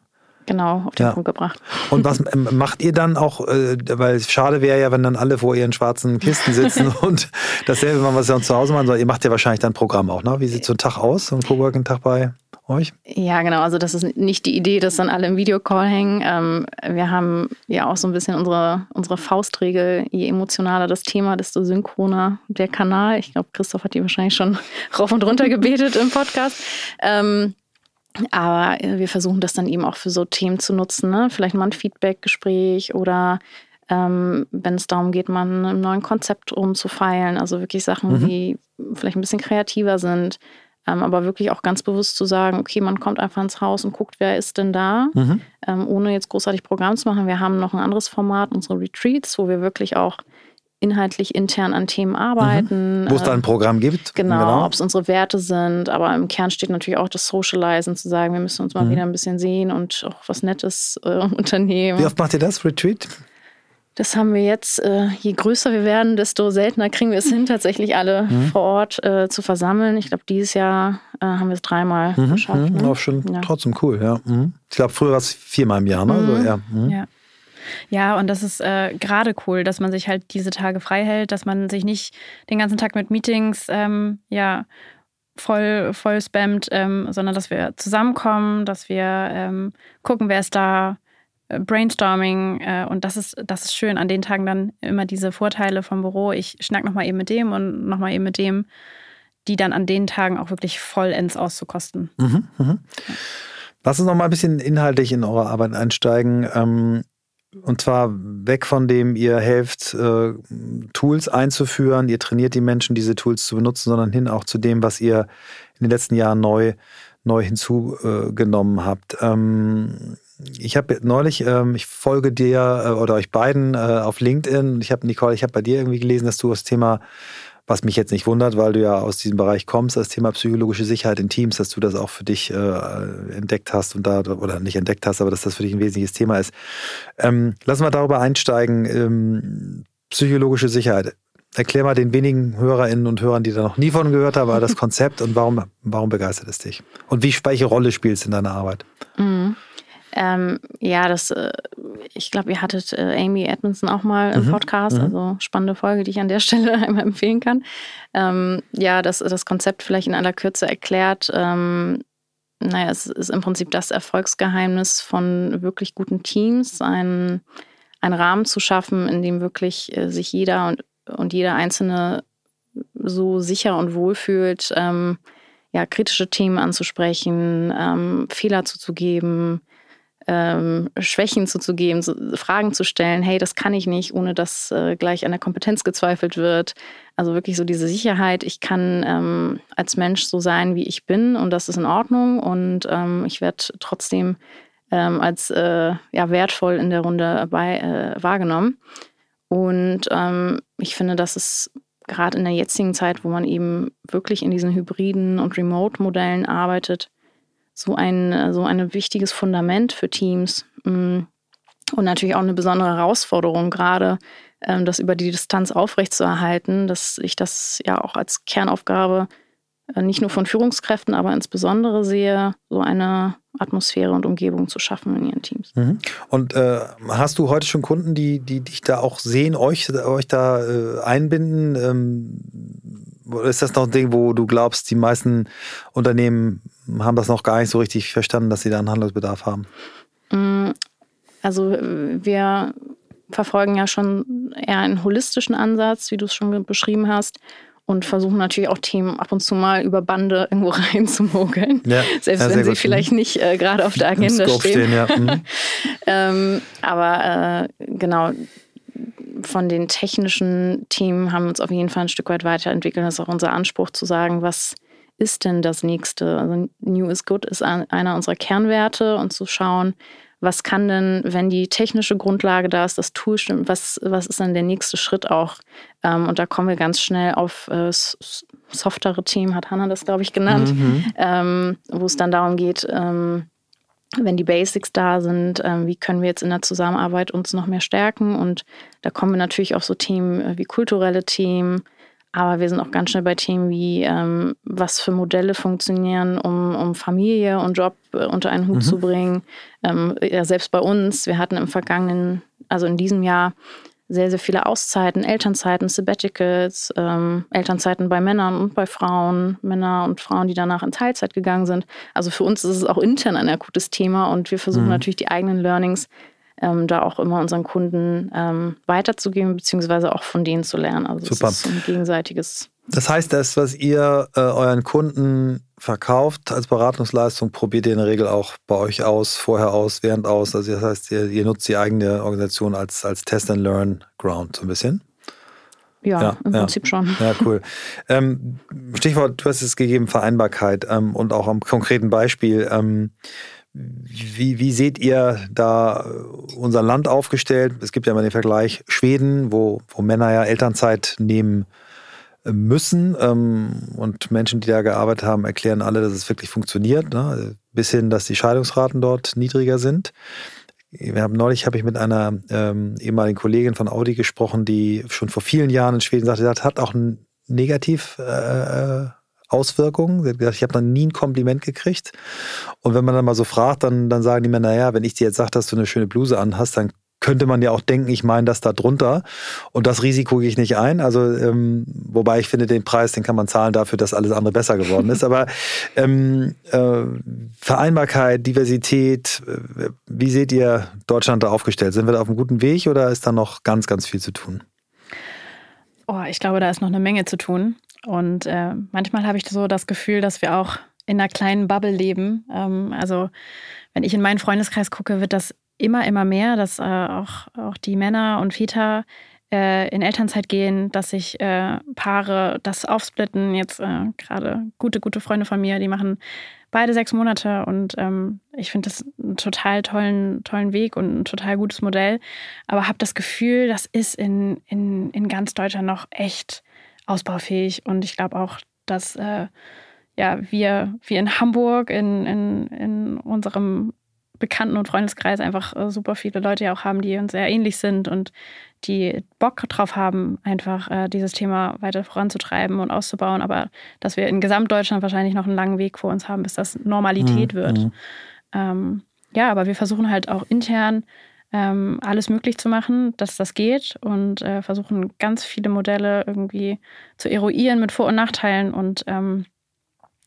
Genau, auf den ja. Punkt gebracht. Und was macht ihr dann auch, äh, weil es schade wäre ja, wenn dann alle vor ihren schwarzen Kisten sitzen und dasselbe machen, was ihr zu Hause machen soll. Ihr macht ja wahrscheinlich dann ein Programm auch, ne? Wie sieht so ein Tag aus, so ein Coworking-Tag bei euch? Ja, genau. Also das ist nicht die Idee, dass dann alle im Videocall hängen. Ähm, wir haben ja auch so ein bisschen unsere, unsere Faustregel. Je emotionaler das Thema, desto synchroner der Kanal. Ich glaube, Christoph hat die wahrscheinlich schon rauf und runter gebetet im Podcast. Ähm, aber äh, wir versuchen das dann eben auch für so Themen zu nutzen. Ne? Vielleicht mal ein Feedback-Gespräch oder ähm, wenn es darum geht, mal ein neues Konzept umzufeilen. Also wirklich Sachen, mhm. die vielleicht ein bisschen kreativer sind. Ähm, aber wirklich auch ganz bewusst zu sagen, okay, man kommt einfach ins Haus und guckt, wer ist denn da, mhm. ähm, ohne jetzt großartig Programm zu machen. Wir haben noch ein anderes Format, unsere Retreats, wo wir wirklich auch inhaltlich intern an Themen arbeiten. Mhm. Wo es da ein Programm gibt. Genau, genau. ob es unsere Werte sind. Aber im Kern steht natürlich auch das Socializen, zu sagen, wir müssen uns mal mhm. wieder ein bisschen sehen und auch was Nettes äh, unternehmen. Wie oft macht ihr das, Retreat? Das haben wir jetzt, äh, je größer wir werden, desto seltener kriegen wir es hin, tatsächlich alle mhm. vor Ort äh, zu versammeln. Ich glaube, dieses Jahr äh, haben wir es dreimal mhm. geschafft. Mhm. Ne? Auch schon ja. trotzdem cool, ja. Mhm. Ich glaube, früher war es viermal im Jahr, ne? Also, ja. ja. Ja, und das ist äh, gerade cool, dass man sich halt diese Tage frei hält, dass man sich nicht den ganzen Tag mit Meetings ähm, ja, voll, voll spammt, ähm, sondern dass wir zusammenkommen, dass wir ähm, gucken, wer ist da, äh, Brainstorming äh, und das ist, das ist schön. An den Tagen dann immer diese Vorteile vom Büro. Ich schnack nochmal eben mit dem und nochmal eben mit dem, die dann an den Tagen auch wirklich vollends auszukosten. Mhm, mh. Lass uns noch mal ein bisschen inhaltlich in eure Arbeit einsteigen. Ähm, und zwar weg von dem, ihr helft, äh, Tools einzuführen, ihr trainiert die Menschen, diese Tools zu benutzen, sondern hin auch zu dem, was ihr in den letzten Jahren neu, neu hinzugenommen habt. Ähm, ich habe neulich, ähm, ich folge dir äh, oder euch beiden äh, auf LinkedIn. Ich habe, Nicole, ich habe bei dir irgendwie gelesen, dass du das Thema was mich jetzt nicht wundert, weil du ja aus diesem Bereich kommst, das Thema psychologische Sicherheit in Teams, dass du das auch für dich äh, entdeckt hast und da, oder nicht entdeckt hast, aber dass das für dich ein wesentliches Thema ist. Ähm, lass mal darüber einsteigen. Ähm, psychologische Sicherheit. Erklär mal den wenigen Hörerinnen und Hörern, die da noch nie von gehört haben, das Konzept und warum, warum begeistert es dich? Und wie, welche Rolle spielst du in deiner Arbeit? Mhm. Ähm, ja, das, äh, ich glaube, ihr hattet äh, Amy Edmondson auch mal im mhm. Podcast, mhm. also spannende Folge, die ich an der Stelle einmal empfehlen kann. Ähm, ja, das, das Konzept vielleicht in aller Kürze erklärt. Ähm, naja, es ist im Prinzip das Erfolgsgeheimnis von wirklich guten Teams, einen, einen Rahmen zu schaffen, in dem wirklich äh, sich jeder und, und jeder Einzelne so sicher und wohl fühlt, ähm, ja, kritische Themen anzusprechen, ähm, Fehler zuzugeben, ähm, Schwächen zuzugeben, so, Fragen zu stellen, hey, das kann ich nicht, ohne dass äh, gleich an der Kompetenz gezweifelt wird. Also wirklich so diese Sicherheit, ich kann ähm, als Mensch so sein, wie ich bin und das ist in Ordnung und ähm, ich werde trotzdem ähm, als äh, ja, wertvoll in der Runde bei, äh, wahrgenommen. Und ähm, ich finde, das ist gerade in der jetzigen Zeit, wo man eben wirklich in diesen hybriden und Remote-Modellen arbeitet, so ein, so ein wichtiges Fundament für Teams. Mm. Und natürlich auch eine besondere Herausforderung, gerade ähm, das über die Distanz aufrechtzuerhalten, dass ich das ja auch als Kernaufgabe äh, nicht nur von Führungskräften, aber insbesondere sehe, so eine Atmosphäre und Umgebung zu schaffen in ihren Teams. Mhm. Und äh, hast du heute schon Kunden, die, die dich da auch sehen, euch, euch da äh, einbinden? Ähm, ist das noch ein Ding, wo du glaubst, die meisten Unternehmen haben das noch gar nicht so richtig verstanden, dass sie da einen Handlungsbedarf haben? Mm, also wir verfolgen ja schon eher einen holistischen Ansatz, wie du es schon beschrieben hast. Und versuchen natürlich auch Themen ab und zu mal über Bande irgendwo reinzumogeln. Ja, Selbst ja, wenn sie gut. vielleicht nicht äh, gerade auf der Agenda stehen. stehen ja. mhm. ähm, aber äh, genau, von den technischen Themen haben wir uns auf jeden Fall ein Stück weit weiterentwickelt. Das ist auch unser Anspruch zu sagen, was ist denn das nächste? Also New is Good ist einer unserer Kernwerte und zu schauen, was kann denn, wenn die technische Grundlage da ist, das Tool stimmt, was, was ist dann der nächste Schritt auch? Ähm, und da kommen wir ganz schnell auf äh, softere Themen, hat Hannah das, glaube ich, genannt, mhm. ähm, wo es dann darum geht, ähm, wenn die Basics da sind, ähm, wie können wir jetzt in der Zusammenarbeit uns noch mehr stärken? Und da kommen wir natürlich auf so Themen äh, wie kulturelle Themen, aber wir sind auch ganz schnell bei Themen wie, ähm, was für Modelle funktionieren, um, um Familie und Job äh, unter einen Hut mhm. zu bringen. Ähm, ja, selbst bei uns, wir hatten im vergangenen, also in diesem Jahr, sehr, sehr viele Auszeiten, Elternzeiten, Sabbaticals, ähm, Elternzeiten bei Männern und bei Frauen, Männer und Frauen, die danach in Teilzeit gegangen sind. Also für uns ist es auch intern ein akutes Thema und wir versuchen mhm. natürlich die eigenen Learnings ähm, da auch immer unseren Kunden ähm, weiterzugeben, beziehungsweise auch von denen zu lernen. Also Super. es ist ein gegenseitiges. Das heißt, das, was ihr äh, euren Kunden verkauft als Beratungsleistung, probiert ihr in der Regel auch bei euch aus, vorher aus, während aus. Also das heißt, ihr, ihr nutzt die eigene Organisation als, als Test-and-Learn-Ground so ein bisschen. Ja, ja, im ja. Prinzip schon. Ja, cool. Ähm, Stichwort, du hast es gegeben, Vereinbarkeit ähm, und auch am konkreten Beispiel. Ähm, wie, wie seht ihr da unser Land aufgestellt? Es gibt ja immer den Vergleich Schweden, wo, wo Männer ja Elternzeit nehmen müssen. Ähm, und Menschen, die da gearbeitet haben, erklären alle, dass es wirklich funktioniert. Ne? Bis hin, dass die Scheidungsraten dort niedriger sind. Haben neulich habe ich mit einer ähm, ehemaligen Kollegin von Audi gesprochen, die schon vor vielen Jahren in Schweden sagte, das hat auch ein negativ äh, äh Auswirkungen. Sie hat gesagt, ich habe noch nie ein Kompliment gekriegt. Und wenn man dann mal so fragt, dann, dann sagen die mir, naja, wenn ich dir jetzt sage, dass du eine schöne Bluse anhast, dann könnte man ja auch denken, ich meine das da drunter. Und das Risiko gehe ich nicht ein. Also, ähm, wobei ich finde, den Preis, den kann man zahlen dafür, dass alles andere besser geworden ist. Aber ähm, äh, Vereinbarkeit, Diversität, äh, wie seht ihr Deutschland da aufgestellt? Sind wir da auf einem guten Weg oder ist da noch ganz, ganz viel zu tun? Oh, ich glaube, da ist noch eine Menge zu tun. Und äh, manchmal habe ich so das Gefühl, dass wir auch in einer kleinen Bubble leben. Ähm, also wenn ich in meinen Freundeskreis gucke, wird das immer, immer mehr, dass äh, auch, auch die Männer und Väter äh, in Elternzeit gehen, dass sich äh, Paare das aufsplitten. Jetzt äh, gerade gute, gute Freunde von mir, die machen beide sechs Monate und ähm, ich finde das einen total tollen, tollen Weg und ein total gutes Modell. Aber habe das Gefühl, das ist in, in, in ganz Deutschland noch echt ausbaufähig und ich glaube auch, dass äh, ja, wir, wir in Hamburg, in, in, in unserem Bekannten- und Freundeskreis einfach äh, super viele Leute ja auch haben, die uns sehr ähnlich sind und die Bock drauf haben, einfach äh, dieses Thema weiter voranzutreiben und auszubauen. Aber dass wir in Gesamtdeutschland wahrscheinlich noch einen langen Weg vor uns haben, bis das Normalität mhm. wird. Mhm. Ähm, ja, aber wir versuchen halt auch intern ähm, alles möglich zu machen, dass das geht und äh, versuchen ganz viele Modelle irgendwie zu eruieren mit Vor- und Nachteilen und ähm,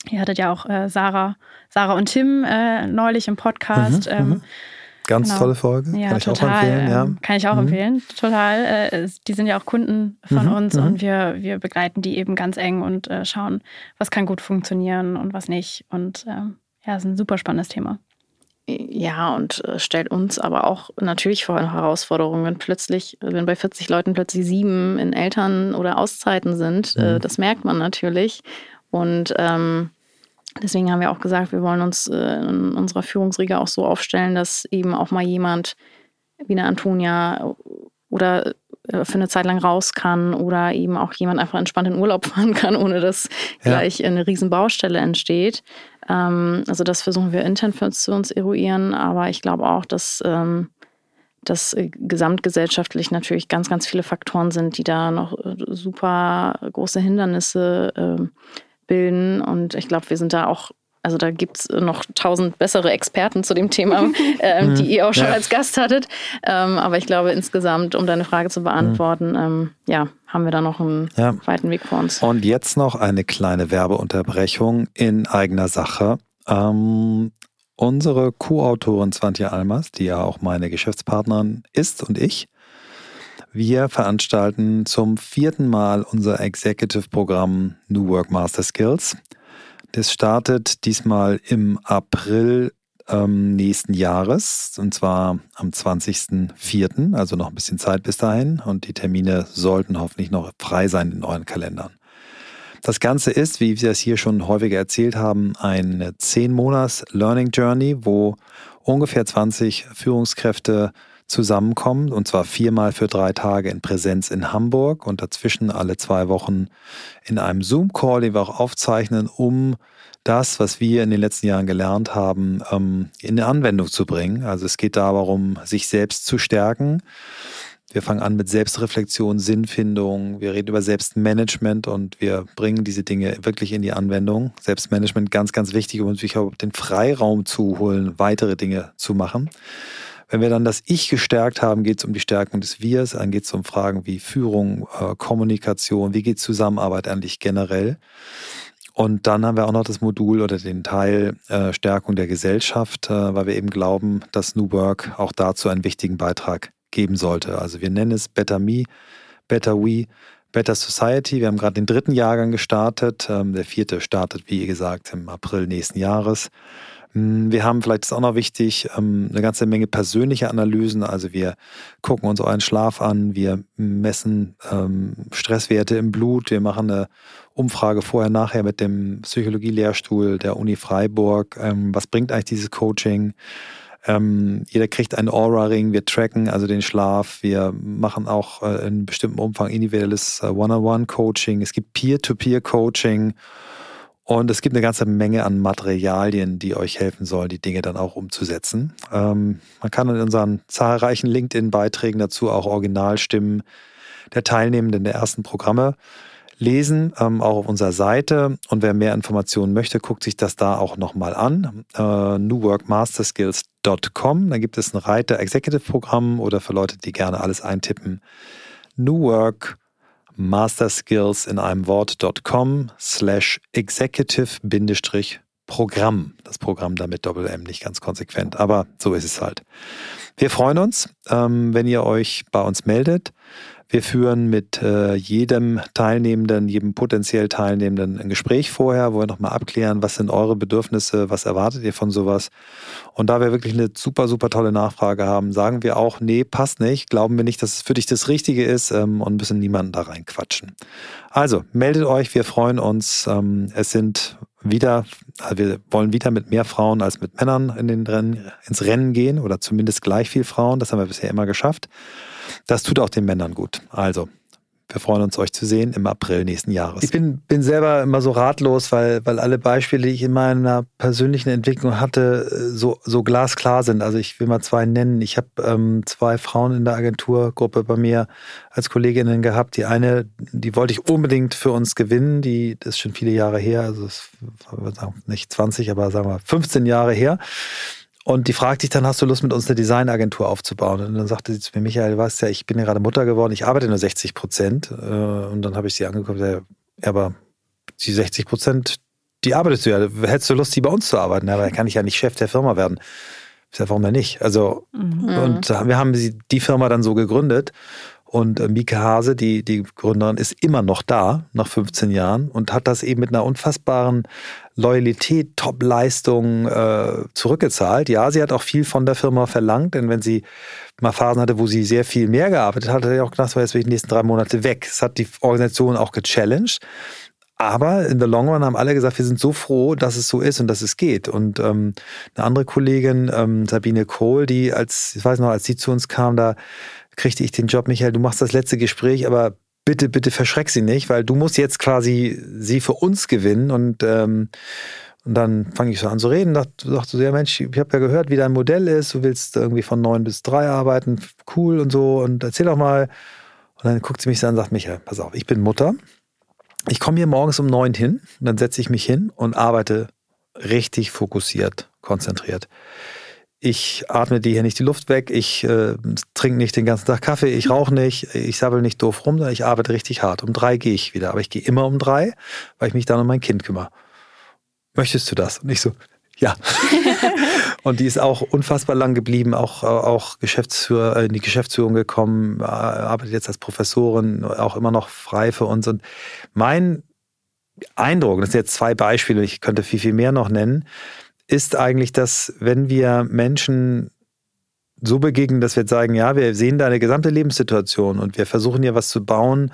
Ihr hattet ja auch äh, Sarah, Sarah und Tim äh, neulich im Podcast. Mhm, ähm, mhm. Ganz genau. tolle Folge. Ja, kann ich total, auch empfehlen. Ja. Ähm, kann ich auch mhm. empfehlen. Total. Äh, die sind ja auch Kunden von mhm, uns und mhm. wir, wir begleiten die eben ganz eng und äh, schauen, was kann gut funktionieren und was nicht. Und ähm, ja, ist ein super spannendes Thema. Ja, und äh, stellt uns aber auch natürlich vor Herausforderungen, wenn plötzlich, wenn bei 40 Leuten plötzlich sieben in Eltern- oder Auszeiten sind. Äh, mhm. das merkt man natürlich. Und ähm, deswegen haben wir auch gesagt, wir wollen uns äh, in unserer Führungsriege auch so aufstellen, dass eben auch mal jemand wie eine Antonia oder äh, für eine Zeit lang raus kann oder eben auch jemand einfach entspannt in Urlaub fahren kann, ohne dass ja. gleich eine riesen Baustelle entsteht. Ähm, also das versuchen wir intern für uns zu uns eruieren, aber ich glaube auch, dass ähm, dass äh, gesamtgesellschaftlich natürlich ganz, ganz viele Faktoren sind, die da noch super große Hindernisse äh, bilden. Und ich glaube, wir sind da auch also da gibt es noch tausend bessere Experten zu dem Thema, ähm, die ihr auch schon ja. als Gast hattet. Ähm, aber ich glaube insgesamt, um deine Frage zu beantworten, ähm, ja, haben wir da noch einen ja. weiten Weg vor uns. Und jetzt noch eine kleine Werbeunterbrechung in eigener Sache. Ähm, unsere Co-Autorin Swantje Almers, die ja auch meine Geschäftspartnerin ist und ich, wir veranstalten zum vierten Mal unser Executive-Programm New Work Master Skills. Das startet diesmal im April ähm, nächsten Jahres und zwar am 20.04., also noch ein bisschen Zeit bis dahin und die Termine sollten hoffentlich noch frei sein in euren Kalendern. Das Ganze ist, wie wir es hier schon häufiger erzählt haben, eine 10 Monats Learning Journey, wo ungefähr 20 Führungskräfte zusammenkommen, und zwar viermal für drei Tage in Präsenz in Hamburg und dazwischen alle zwei Wochen in einem Zoom-Call, den wir auch aufzeichnen, um das, was wir in den letzten Jahren gelernt haben, ähm, in Anwendung zu bringen. Also es geht darum, sich selbst zu stärken. Wir fangen an mit Selbstreflexion, Sinnfindung. Wir reden über Selbstmanagement und wir bringen diese Dinge wirklich in die Anwendung. Selbstmanagement ganz, ganz wichtig, um uns den Freiraum zu holen, weitere Dinge zu machen. Wenn wir dann das Ich gestärkt haben, geht es um die Stärkung des Wirs, dann geht es um Fragen wie Führung, äh, Kommunikation, wie geht Zusammenarbeit eigentlich generell. Und dann haben wir auch noch das Modul oder den Teil äh, Stärkung der Gesellschaft, äh, weil wir eben glauben, dass New Work auch dazu einen wichtigen Beitrag geben sollte. Also wir nennen es Better Me, Better We, Better Society. Wir haben gerade den dritten Jahrgang gestartet. Ähm, der vierte startet, wie gesagt, im April nächsten Jahres. Hm, wir haben vielleicht ist auch noch wichtig ähm, eine ganze Menge persönliche Analysen. Also wir gucken uns euren Schlaf an, wir messen ähm, Stresswerte im Blut, wir machen eine Umfrage vorher, nachher mit dem Psychologie-Lehrstuhl der Uni Freiburg. Ähm, was bringt eigentlich dieses Coaching? jeder kriegt einen Aura-Ring, wir tracken also den Schlaf, wir machen auch äh, in bestimmten Umfang individuelles äh, One-on-One-Coaching, es gibt Peer-to-Peer-Coaching und es gibt eine ganze Menge an Materialien, die euch helfen sollen, die Dinge dann auch umzusetzen. Ähm, man kann in unseren zahlreichen LinkedIn-Beiträgen dazu auch Originalstimmen der Teilnehmenden der ersten Programme lesen, ähm, auch auf unserer Seite. Und wer mehr Informationen möchte, guckt sich das da auch nochmal an. Äh, newworkmasterskills.com. Da gibt es ein Reiter Executive Programm oder für Leute, die gerne alles eintippen. New masterskills in einem Wort.com slash executive-programm. Das Programm damit Doppel-M nicht ganz konsequent, aber so ist es halt. Wir freuen uns, ähm, wenn ihr euch bei uns meldet. Wir führen mit äh, jedem Teilnehmenden, jedem potenziell Teilnehmenden ein Gespräch vorher, wo wir nochmal abklären, was sind eure Bedürfnisse, was erwartet ihr von sowas. Und da wir wirklich eine super, super tolle Nachfrage haben, sagen wir auch, nee, passt nicht, glauben wir nicht, dass es für dich das Richtige ist ähm, und müssen niemanden da reinquatschen. Also, meldet euch, wir freuen uns. Ähm, es sind wieder, also wir wollen wieder mit mehr Frauen als mit Männern in den Rennen, ins Rennen gehen oder zumindest gleich viel Frauen. Das haben wir bisher immer geschafft. Das tut auch den Männern gut. Also, wir freuen uns, euch zu sehen im April nächsten Jahres. Ich bin, bin selber immer so ratlos, weil, weil alle Beispiele, die ich in meiner persönlichen Entwicklung hatte, so, so glasklar sind. Also ich will mal zwei nennen. Ich habe ähm, zwei Frauen in der Agenturgruppe bei mir als Kolleginnen gehabt. Die eine, die wollte ich unbedingt für uns gewinnen. Die das ist schon viele Jahre her. Also nicht 20, aber sagen wir 15 Jahre her. Und die fragt sich dann, hast du Lust, mit uns eine Designagentur aufzubauen? Und dann sagte sie zu mir, Michael, du weißt ja, ich bin ja gerade Mutter geworden, ich arbeite nur 60 Prozent. Äh, und dann habe ich sie angeguckt, ja, aber die 60 Prozent, die arbeitest du ja. Hättest du Lust, die bei uns zu arbeiten? Ja, aber dann kann ich ja nicht Chef der Firma werden. Ich sage, warum denn nicht? Also, mhm. und wir haben die Firma dann so gegründet. Und äh, Mika Hase, die, die Gründerin, ist immer noch da, nach 15 Jahren, und hat das eben mit einer unfassbaren Loyalität, Top-Leistung äh, zurückgezahlt. Ja, sie hat auch viel von der Firma verlangt, denn wenn sie mal Phasen hatte, wo sie sehr viel mehr gearbeitet hat, hat er auch gedacht, so jetzt will ich die nächsten drei Monate weg. Das hat die Organisation auch gechallenged. Aber in the long run haben alle gesagt, wir sind so froh, dass es so ist und dass es geht. Und ähm, eine andere Kollegin, ähm, Sabine Kohl, die als, ich weiß noch, als sie zu uns kam, da kriegte ich den Job, Michael, du machst das letzte Gespräch, aber bitte, bitte verschreck sie nicht, weil du musst jetzt quasi sie für uns gewinnen und ähm, und dann fange ich so an zu reden, dachte, sagte so, ja Mensch, ich habe ja gehört, wie dein Modell ist, du willst irgendwie von neun bis drei arbeiten, cool und so. Und erzähl doch mal. Und dann guckt sie mich so an und sagt, Michael, pass auf, ich bin Mutter, ich komme hier morgens um neun hin. Und dann setze ich mich hin und arbeite richtig fokussiert, konzentriert ich atme dir hier nicht die Luft weg, ich äh, trinke nicht den ganzen Tag Kaffee, ich rauche nicht, ich sabbel nicht doof rum, sondern ich arbeite richtig hart. Um drei gehe ich wieder, aber ich gehe immer um drei, weil ich mich dann um mein Kind kümmere. Möchtest du das? Und ich so, ja. und die ist auch unfassbar lang geblieben, auch, auch Geschäftsführer, äh, in die Geschäftsführung gekommen, arbeitet jetzt als Professorin, auch immer noch frei für uns. Und mein Eindruck, das sind jetzt zwei Beispiele, ich könnte viel, viel mehr noch nennen, ist eigentlich, dass wenn wir Menschen so begegnen, dass wir jetzt sagen, ja, wir sehen deine gesamte Lebenssituation und wir versuchen dir was zu bauen,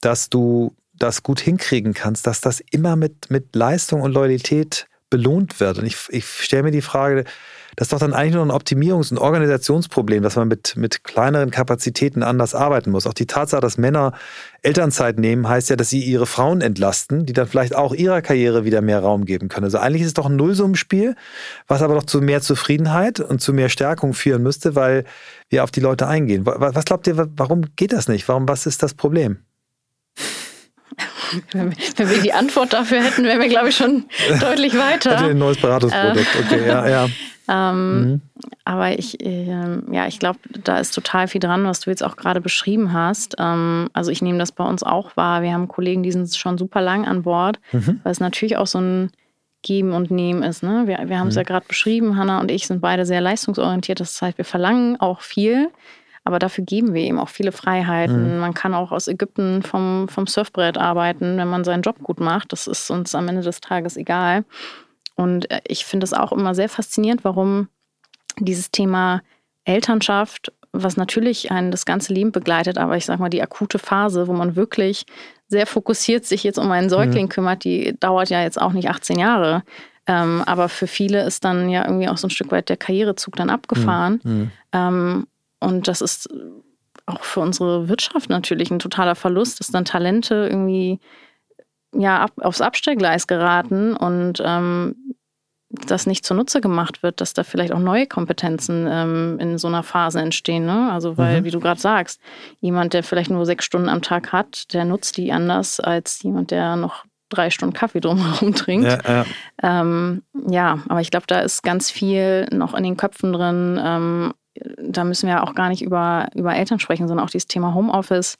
dass du das gut hinkriegen kannst, dass das immer mit, mit Leistung und Loyalität belohnt wird. Und ich, ich stelle mir die Frage, das ist doch dann eigentlich nur ein Optimierungs- und Organisationsproblem, dass man mit, mit kleineren Kapazitäten anders arbeiten muss. Auch die Tatsache, dass Männer Elternzeit nehmen, heißt ja, dass sie ihre Frauen entlasten, die dann vielleicht auch ihrer Karriere wieder mehr Raum geben können. Also eigentlich ist es doch ein Nullsummenspiel, was aber doch zu mehr Zufriedenheit und zu mehr Stärkung führen müsste, weil wir auf die Leute eingehen. Was glaubt ihr, warum geht das nicht? Warum, was ist das Problem? Wenn, wenn, wir die Antwort dafür hätten, wären wir, glaube ich, schon deutlich weiter. Hätte ein neues Beratungsprodukt. Okay, ja, ja. Ähm, mhm. Aber ich, äh, ja, ich glaube, da ist total viel dran, was du jetzt auch gerade beschrieben hast. Ähm, also ich nehme das bei uns auch wahr. Wir haben Kollegen, die sind schon super lang an Bord, mhm. weil es natürlich auch so ein Geben und Nehmen ist. Ne? Wir, wir haben es mhm. ja gerade beschrieben, Hanna und ich sind beide sehr leistungsorientiert. Das heißt, wir verlangen auch viel. Aber dafür geben wir eben auch viele Freiheiten. Mhm. Man kann auch aus Ägypten vom, vom Surfbrett arbeiten, wenn man seinen Job gut macht. Das ist uns am Ende des Tages egal. Und äh, ich finde es auch immer sehr faszinierend, warum dieses Thema Elternschaft, was natürlich einen das ganze Leben begleitet, aber ich sage mal, die akute Phase, wo man wirklich sehr fokussiert sich jetzt um einen Säugling mhm. kümmert, die dauert ja jetzt auch nicht 18 Jahre. Ähm, aber für viele ist dann ja irgendwie auch so ein Stück weit der Karrierezug dann abgefahren. Mhm. mhm. Ähm, und das ist auch für unsere Wirtschaft natürlich ein totaler Verlust, dass dann Talente irgendwie ja, ab, aufs Abstellgleis geraten und ähm, das nicht zunutze gemacht wird, dass da vielleicht auch neue Kompetenzen ähm, in so einer Phase entstehen. Ne? Also, weil, mhm. wie du gerade sagst, jemand, der vielleicht nur sechs Stunden am Tag hat, der nutzt die anders als jemand, der noch drei Stunden Kaffee drumherum trinkt. Ja, ja. Ähm, ja aber ich glaube, da ist ganz viel noch in den Köpfen drin. Ähm, da müssen wir auch gar nicht über, über Eltern sprechen, sondern auch dieses Thema Homeoffice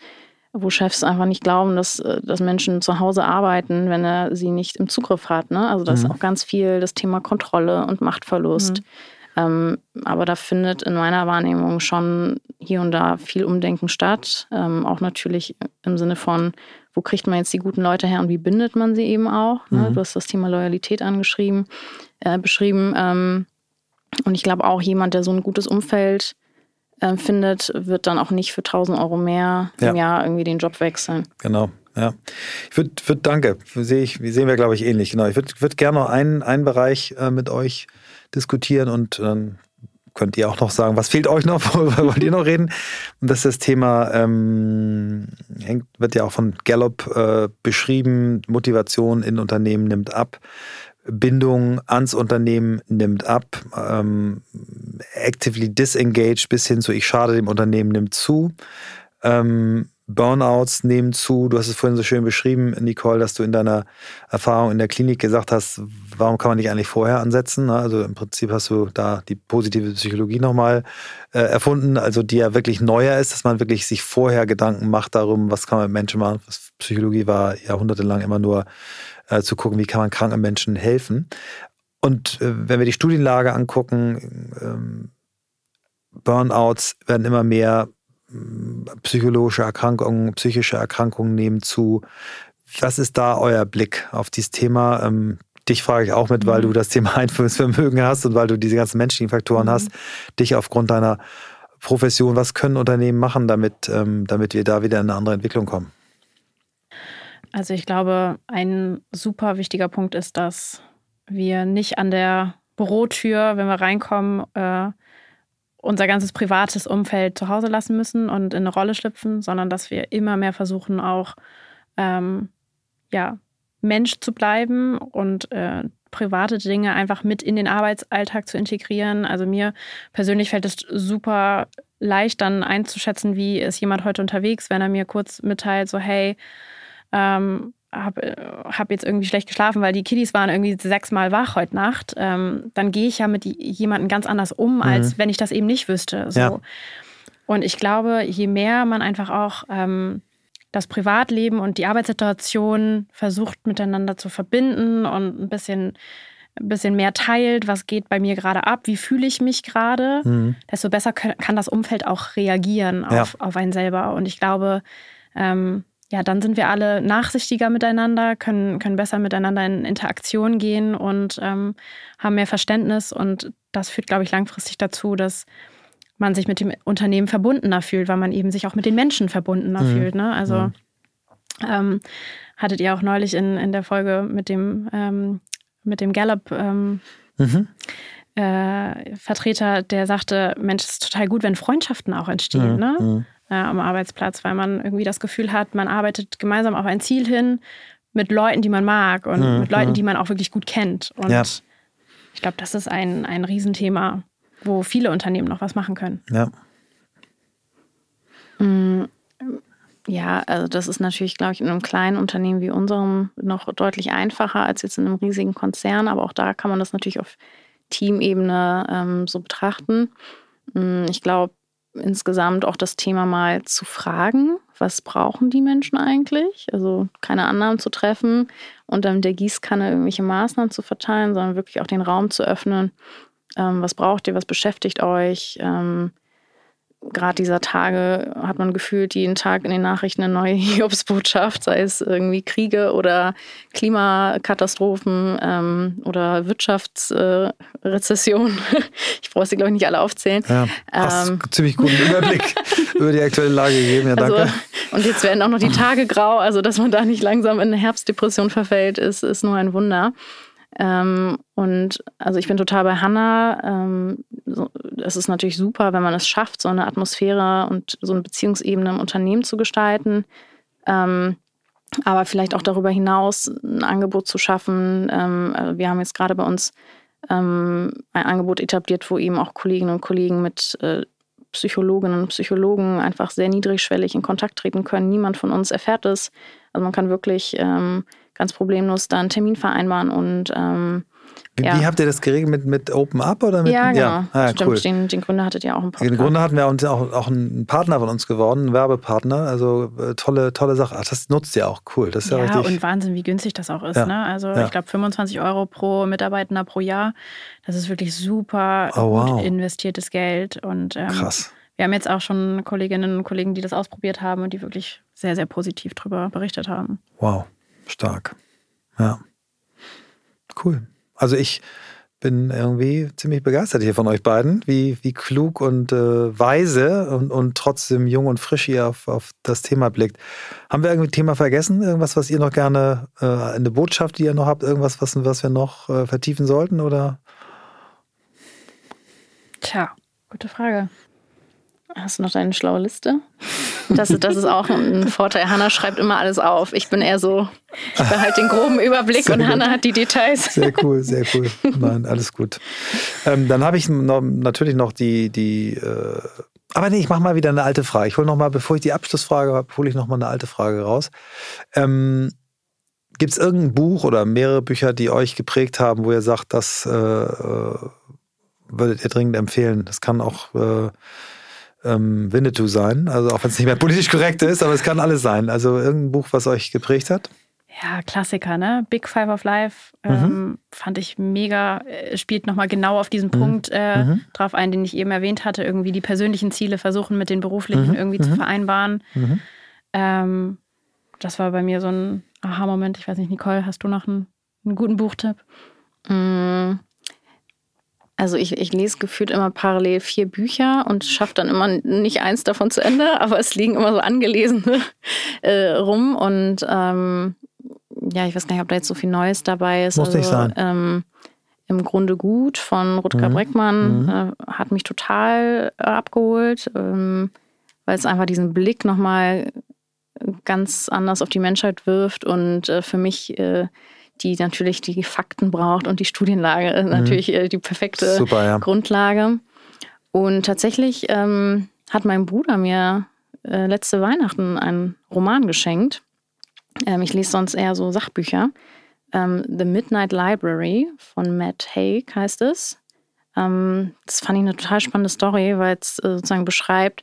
wo Chefs einfach nicht glauben, dass, äh, dass Menschen zu Hause arbeiten, wenn er sie nicht im Zugriff hat. Ne? Also das mhm. ist auch ganz viel das Thema Kontrolle und Machtverlust. Mhm. Ähm, aber da findet in meiner Wahrnehmung schon hier und da viel Umdenken statt. Ähm, auch natürlich im Sinne von, wo kriegt man jetzt die guten Leute her und wie bindet man sie eben auch? Ne? Mhm. Du hast das Thema Loyalität angeschrieben, äh, beschrieben. Ähm, und ich glaube auch jemand, der so ein gutes Umfeld äh, findet, wird dann auch nicht für 1000 Euro mehr im Jahr irgendwie den Job wechseln. Genau. Ja, ich würde, würd, danke, sehe ich, sehen wir, glaube ich, ähnlich. Genau, ich würde würd gerne noch einen, einen Bereich äh, mit euch diskutieren und dann könnt ihr auch noch sagen, was fehlt euch noch, worüber wollt ihr noch reden? Und das ist das Thema, ähm, hängt, wird ja auch von Gallup äh, beschrieben, Motivation in Unternehmen nimmt ab. Bindung ans Unternehmen nimmt ab, ähm, actively disengaged bis hin zu ich schade dem Unternehmen nimmt zu. Ähm, Burnouts nehmen zu. Du hast es vorhin so schön beschrieben, Nicole, dass du in deiner Erfahrung in der Klinik gesagt hast, warum kann man nicht eigentlich vorher ansetzen? Ne? Also im Prinzip hast du da die positive Psychologie nochmal äh, erfunden, also die ja wirklich neuer ist, dass man wirklich sich vorher Gedanken macht darum, was kann man mit Menschen machen. Psychologie war jahrhundertelang immer nur äh, zu gucken, wie kann man kranken Menschen helfen. Und äh, wenn wir die Studienlage angucken, ähm, Burnouts werden immer mehr, mm, psychologische Erkrankungen, psychische Erkrankungen nehmen zu. Was ist da euer Blick auf dieses Thema? Ähm, dich frage ich auch mit, weil du mhm. das Thema Einführungsvermögen hast und weil du diese ganzen menschlichen Faktoren mhm. hast. Dich aufgrund deiner Profession, was können Unternehmen machen, damit, ähm, damit wir da wieder in eine andere Entwicklung kommen? Also ich glaube, ein super wichtiger Punkt ist, dass wir nicht an der Bürotür, wenn wir reinkommen, äh, unser ganzes privates Umfeld zu Hause lassen müssen und in eine Rolle schlüpfen, sondern dass wir immer mehr versuchen, auch ähm, ja, Mensch zu bleiben und äh, private Dinge einfach mit in den Arbeitsalltag zu integrieren. Also mir persönlich fällt es super leicht dann einzuschätzen, wie ist jemand heute unterwegs, wenn er mir kurz mitteilt, so hey, ähm, habe äh, hab jetzt irgendwie schlecht geschlafen, weil die Kiddies waren irgendwie sechsmal wach heute Nacht, ähm, dann gehe ich ja mit jemandem ganz anders um, mhm. als wenn ich das eben nicht wüsste. So. Ja. Und ich glaube, je mehr man einfach auch ähm, das Privatleben und die Arbeitssituation versucht miteinander zu verbinden und ein bisschen, ein bisschen mehr teilt, was geht bei mir gerade ab, wie fühle ich mich gerade, mhm. desto besser kann das Umfeld auch reagieren auf, ja. auf einen selber. Und ich glaube, ähm, ja, dann sind wir alle nachsichtiger miteinander, können, können besser miteinander in Interaktion gehen und ähm, haben mehr Verständnis. Und das führt, glaube ich, langfristig dazu, dass man sich mit dem Unternehmen verbundener fühlt, weil man eben sich auch mit den Menschen verbundener mhm. fühlt. Ne? Also mhm. ähm, hattet ihr auch neulich in, in der Folge mit dem, ähm, mit dem Gallup ähm, mhm. äh, Vertreter, der sagte, Mensch, es ist total gut, wenn Freundschaften auch entstehen. Mhm. Ne? Mhm äh, am Arbeitsplatz, weil man irgendwie das Gefühl hat, man arbeitet gemeinsam auf ein Ziel hin mit Leuten, die man mag und mhm. mit Leuten, die man auch wirklich gut kennt. Und ja. ich glaube, das ist ein, ein Riesenthema, wo viele Unternehmen noch was machen können. Ja. Mm, ja, also das ist natürlich, glaube ich, in einem kleinen Unternehmen wie unserem noch deutlich einfacher als jetzt in einem riesigen Konzern. Aber auch da kann man das natürlich auf Teamebene ähm, so betrachten. Mm, ich glaube, insgesamt auch das Thema mal zu fragen, was brauchen die Menschen eigentlich? Also keine Annahmen zu treffen und dann der Gießkanne irgendwelche Maßnahmen zu verteilen, sondern wirklich auch den Raum zu öffnen. Ähm, was braucht ihr, was beschäftigt euch? Ähm, gerade dieser Tage hat man gefühlt jeden Tag in den Nachrichten eine neue Hiobsbotschaft, sei es irgendwie Kriege oder Klimakatastrophen ähm, oder Wirtschaftsrezession. Äh, ich brauche sie, glaube ich, nicht alle aufzählen. Ja, hast ähm, ziemlich guten Überblick über die aktuelle Lage gegeben. Ja, danke. Also, und jetzt werden auch noch die Tage grau, also dass man da nicht langsam in eine Herbstdepression verfällt, ist, ist nur ein Wunder. Ähm, und also ich bin total bei Hannah. Ähm, so, es ist natürlich super, wenn man es schafft, so eine Atmosphäre und so eine Beziehungsebene im Unternehmen zu gestalten. Ähm, aber vielleicht auch darüber hinaus ein Angebot zu schaffen. Ähm, also wir haben jetzt gerade bei uns ähm, ein Angebot etabliert, wo eben auch Kolleginnen und Kollegen mit äh, Psychologinnen und Psychologen einfach sehr niedrigschwellig in Kontakt treten können. Niemand von uns erfährt es. Also man kann wirklich ähm, ganz problemlos da einen Termin vereinbaren und ähm, wie, ja. wie, habt ihr das geregelt mit, mit Open Up oder mit? Ja, genau. Ja. Ah, Stimmt, cool. den, den Gründer hattet ihr auch einen Podcast. Den Gründer hatten wir uns auch, auch einen Partner von uns geworden, einen Werbepartner. Also äh, tolle, tolle Sache. Ach, das nutzt ihr auch cool. Das ist ja, ja richtig. und Wahnsinn, wie günstig das auch ist. Ja. Ne? Also ich glaube 25 Euro pro Mitarbeitender pro Jahr. Das ist wirklich super oh, wow. investiertes Geld. Und, ähm, Krass. Wir haben jetzt auch schon Kolleginnen und Kollegen, die das ausprobiert haben und die wirklich sehr, sehr positiv darüber berichtet haben. Wow, stark. Ja. Cool. Also ich bin irgendwie ziemlich begeistert hier von euch beiden, wie, wie klug und äh, weise und, und trotzdem jung und frisch ihr auf, auf das Thema blickt. Haben wir irgendwie ein Thema vergessen? Irgendwas, was ihr noch gerne, äh, eine Botschaft, die ihr noch habt, irgendwas, was, was wir noch äh, vertiefen sollten? Oder? Tja, gute Frage. Hast du noch deine schlaue Liste? Das, das ist auch ein Vorteil. Hanna schreibt immer alles auf. Ich bin eher so, ich behalte den groben Überblick sehr und Hanna hat die Details. Sehr cool, sehr cool. Nein, alles gut. Ähm, dann habe ich noch, natürlich noch die, die äh, aber nee, ich mache mal wieder eine alte Frage. Ich hole noch mal, bevor ich die Abschlussfrage habe, hole ich noch mal eine alte Frage raus. Ähm, Gibt es irgendein Buch oder mehrere Bücher, die euch geprägt haben, wo ihr sagt, das äh, äh würdet ihr dringend empfehlen? Das kann auch äh, ähm, Winnetou sein. Also auch wenn es nicht mehr politisch korrekt ist, aber es kann alles sein. Also irgendein Buch, was euch geprägt hat? Ja, Klassiker, ne? Big Five of Life ähm, mhm. fand ich mega. Äh, spielt nochmal genau auf diesen mhm. Punkt äh, mhm. drauf ein, den ich eben erwähnt hatte. Irgendwie die persönlichen Ziele versuchen mit den beruflichen mhm. irgendwie zu mhm. vereinbaren. Mhm. Ähm, das war bei mir so ein Aha-Moment. Ich weiß nicht, Nicole, hast du noch einen, einen guten Buchtipp? Mm, also ich, ich lese gefühlt immer parallel vier Bücher und schaffe dann immer nicht eins davon zu Ende, aber es liegen immer so angelesene äh, rum und ähm, ja, ich weiß gar nicht, ob da jetzt so viel Neues dabei ist. Muss also, nicht sein. Ähm, Im Grunde gut von Rutger mhm. Breckmann mhm. Äh, hat mich total äh, abgeholt, ähm, weil es einfach diesen Blick nochmal ganz anders auf die Menschheit wirft und äh, für mich äh, die natürlich die Fakten braucht und die Studienlage mhm. natürlich äh, die perfekte Super, ja. Grundlage. Und tatsächlich ähm, hat mein Bruder mir äh, letzte Weihnachten einen Roman geschenkt. Ähm, ich lese sonst eher so Sachbücher. Ähm, The Midnight Library von Matt Haig heißt es. Ähm, das fand ich eine total spannende Story, weil es äh, sozusagen beschreibt,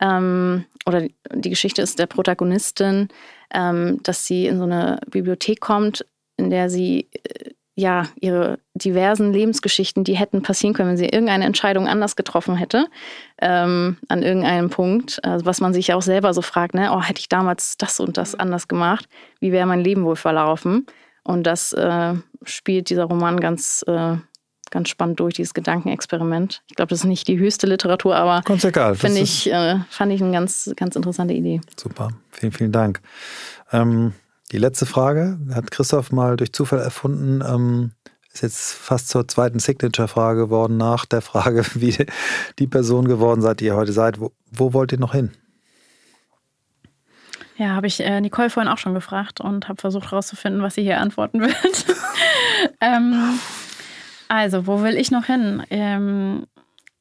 ähm, oder die Geschichte ist der Protagonistin, ähm, dass sie in so eine Bibliothek kommt, in der sie äh, ja ihre diversen Lebensgeschichten, die hätten passieren können, wenn sie irgendeine Entscheidung anders getroffen hätte, ähm, an irgendeinem Punkt, also was man sich auch selber so fragt, ne, oh, hätte ich damals das und das anders gemacht, wie wäre mein Leben wohl verlaufen? Und das äh, spielt dieser Roman ganz äh, ganz spannend durch, dieses Gedankenexperiment. Ich glaube, das ist nicht die höchste Literatur, aber egal. Ich, äh, fand ich eine ganz, ganz interessante Idee. Super, vielen, vielen Dank. Ähm, die letzte Frage hat Christoph mal durch Zufall erfunden. Ähm, ist jetzt fast zur zweiten Signature-Frage geworden, nach der Frage, wie die Person geworden seid, die ihr heute seid. Wo, wo wollt ihr noch hin? Ja, habe ich äh, Nicole vorhin auch schon gefragt und habe versucht herauszufinden, was sie hier antworten wird. ähm, also, wo will ich noch hin? Ähm,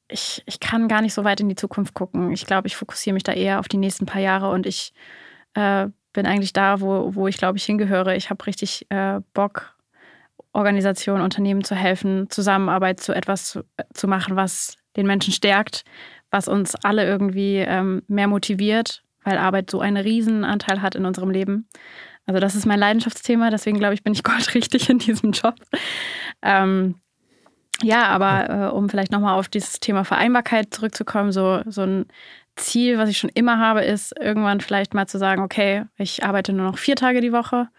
ich, ich kann gar nicht so weit in die Zukunft gucken. Ich glaube, ich fokussiere mich da eher auf die nächsten paar Jahre und ich äh, bin eigentlich da, wo, wo ich glaube ich hingehöre. Ich habe richtig äh, Bock, Organisationen, Unternehmen zu helfen, Zusammenarbeit zu etwas zu, zu machen, was den Menschen stärkt, was uns alle irgendwie ähm, mehr motiviert, weil Arbeit so einen Riesenanteil hat in unserem Leben. Also das ist mein Leidenschaftsthema, deswegen glaube ich, bin ich goldrichtig in diesem Job. Ähm, ja, aber äh, um vielleicht nochmal auf dieses Thema Vereinbarkeit zurückzukommen, so, so ein Ziel, was ich schon immer habe, ist irgendwann vielleicht mal zu sagen, okay, ich arbeite nur noch vier Tage die Woche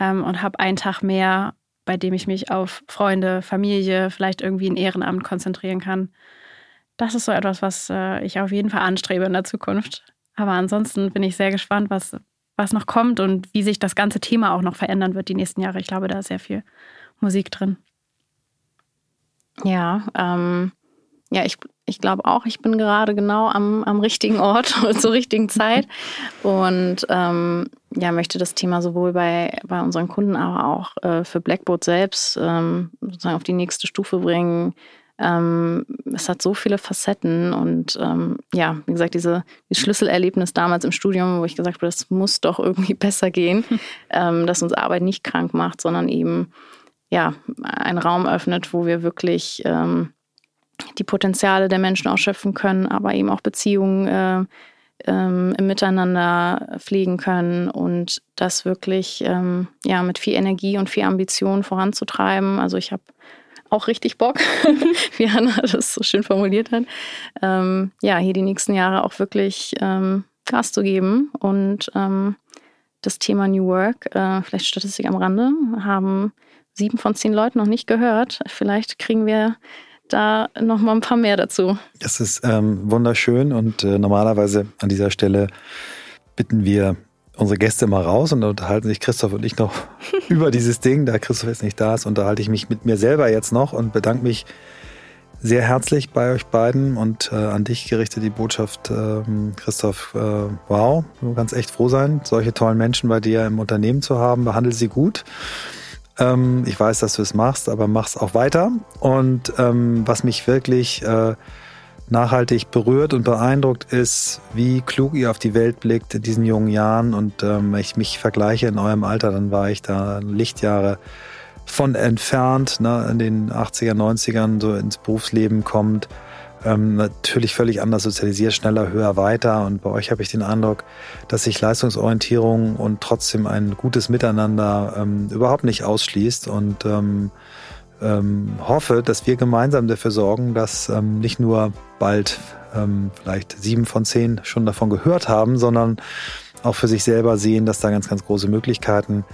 ähm, und habe einen Tag mehr, bei dem ich mich auf Freunde, Familie, vielleicht irgendwie ein Ehrenamt konzentrieren kann. Das ist so etwas, was äh, ich auf jeden Fall anstrebe in der Zukunft. Aber ansonsten bin ich sehr gespannt, was, was noch kommt und wie sich das ganze Thema auch noch verändern wird die nächsten Jahre. Ich glaube, da ist sehr viel Musik drin. Ja, ähm, ja, ich, ich glaube auch, ich bin gerade genau am, am richtigen Ort zur richtigen Zeit. Und ähm, ja, möchte das Thema sowohl bei, bei unseren Kunden, aber auch äh, für Blackboard selbst ähm, sozusagen auf die nächste Stufe bringen. Ähm, es hat so viele Facetten und ähm, ja, wie gesagt, diese, dieses Schlüsselerlebnis damals im Studium, wo ich gesagt habe, das muss doch irgendwie besser gehen, ähm, dass uns Arbeit nicht krank macht, sondern eben ja, einen Raum öffnet, wo wir wirklich ähm, die Potenziale der Menschen ausschöpfen können, aber eben auch Beziehungen äh, ähm, im Miteinander pflegen können und das wirklich ähm, ja, mit viel Energie und viel Ambition voranzutreiben. Also ich habe auch richtig Bock, wie Hanna das so schön formuliert hat, ähm, ja, hier die nächsten Jahre auch wirklich ähm, Gas zu geben und ähm, das Thema New Work, äh, vielleicht Statistik am Rande, haben sieben von zehn Leuten noch nicht gehört. Vielleicht kriegen wir da noch mal ein paar mehr dazu. Das ist ähm, wunderschön und äh, normalerweise an dieser Stelle bitten wir unsere Gäste mal raus und unterhalten sich Christoph und ich noch über dieses Ding. Da Christoph jetzt nicht da ist, unterhalte ich mich mit mir selber jetzt noch und bedanke mich sehr herzlich bei euch beiden und äh, an dich gerichtet die Botschaft, äh, Christoph, äh, wow, du kannst echt froh sein, solche tollen Menschen bei dir im Unternehmen zu haben. Behandle sie gut. Ähm, ich weiß, dass du es machst, aber mach's auch weiter. Und ähm, was mich wirklich äh, nachhaltig berührt und beeindruckt ist, wie klug ihr auf die Welt blickt in diesen jungen Jahren. Und ähm, ich mich vergleiche in eurem Alter, dann war ich da Lichtjahre von entfernt, ne, in den 80er, 90ern so ins Berufsleben kommt ähm, natürlich völlig anders sozialisiert, schneller, höher, weiter. Und bei euch habe ich den Eindruck, dass sich Leistungsorientierung und trotzdem ein gutes Miteinander ähm, überhaupt nicht ausschließt. Und ähm, ähm, hoffe, dass wir gemeinsam dafür sorgen, dass ähm, nicht nur bald ähm, vielleicht sieben von zehn schon davon gehört haben, sondern auch für sich selber sehen, dass da ganz, ganz große Möglichkeiten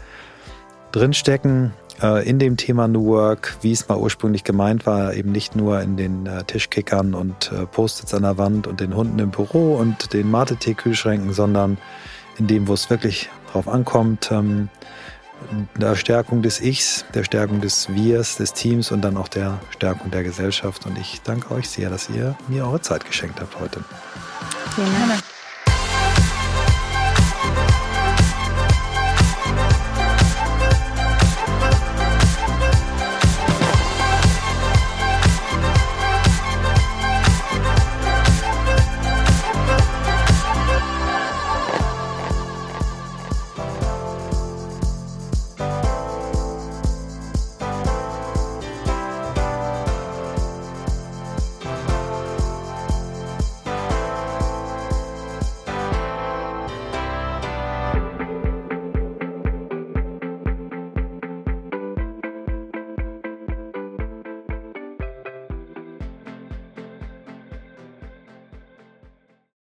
drinstecken in dem Thema New Work, wie es mal ursprünglich gemeint war, eben nicht nur in den äh, Tischkickern und äh, Post-its an der Wand und den Hunden im Büro und den Mate-Tee-Kühlschränken, sondern in dem, wo es wirklich drauf ankommt, ähm, der Stärkung des Ichs, der Stärkung des Wirs, des Teams und dann auch der Stärkung der Gesellschaft. Und ich danke euch sehr, dass ihr mir eure Zeit geschenkt habt heute. Vielen Dank.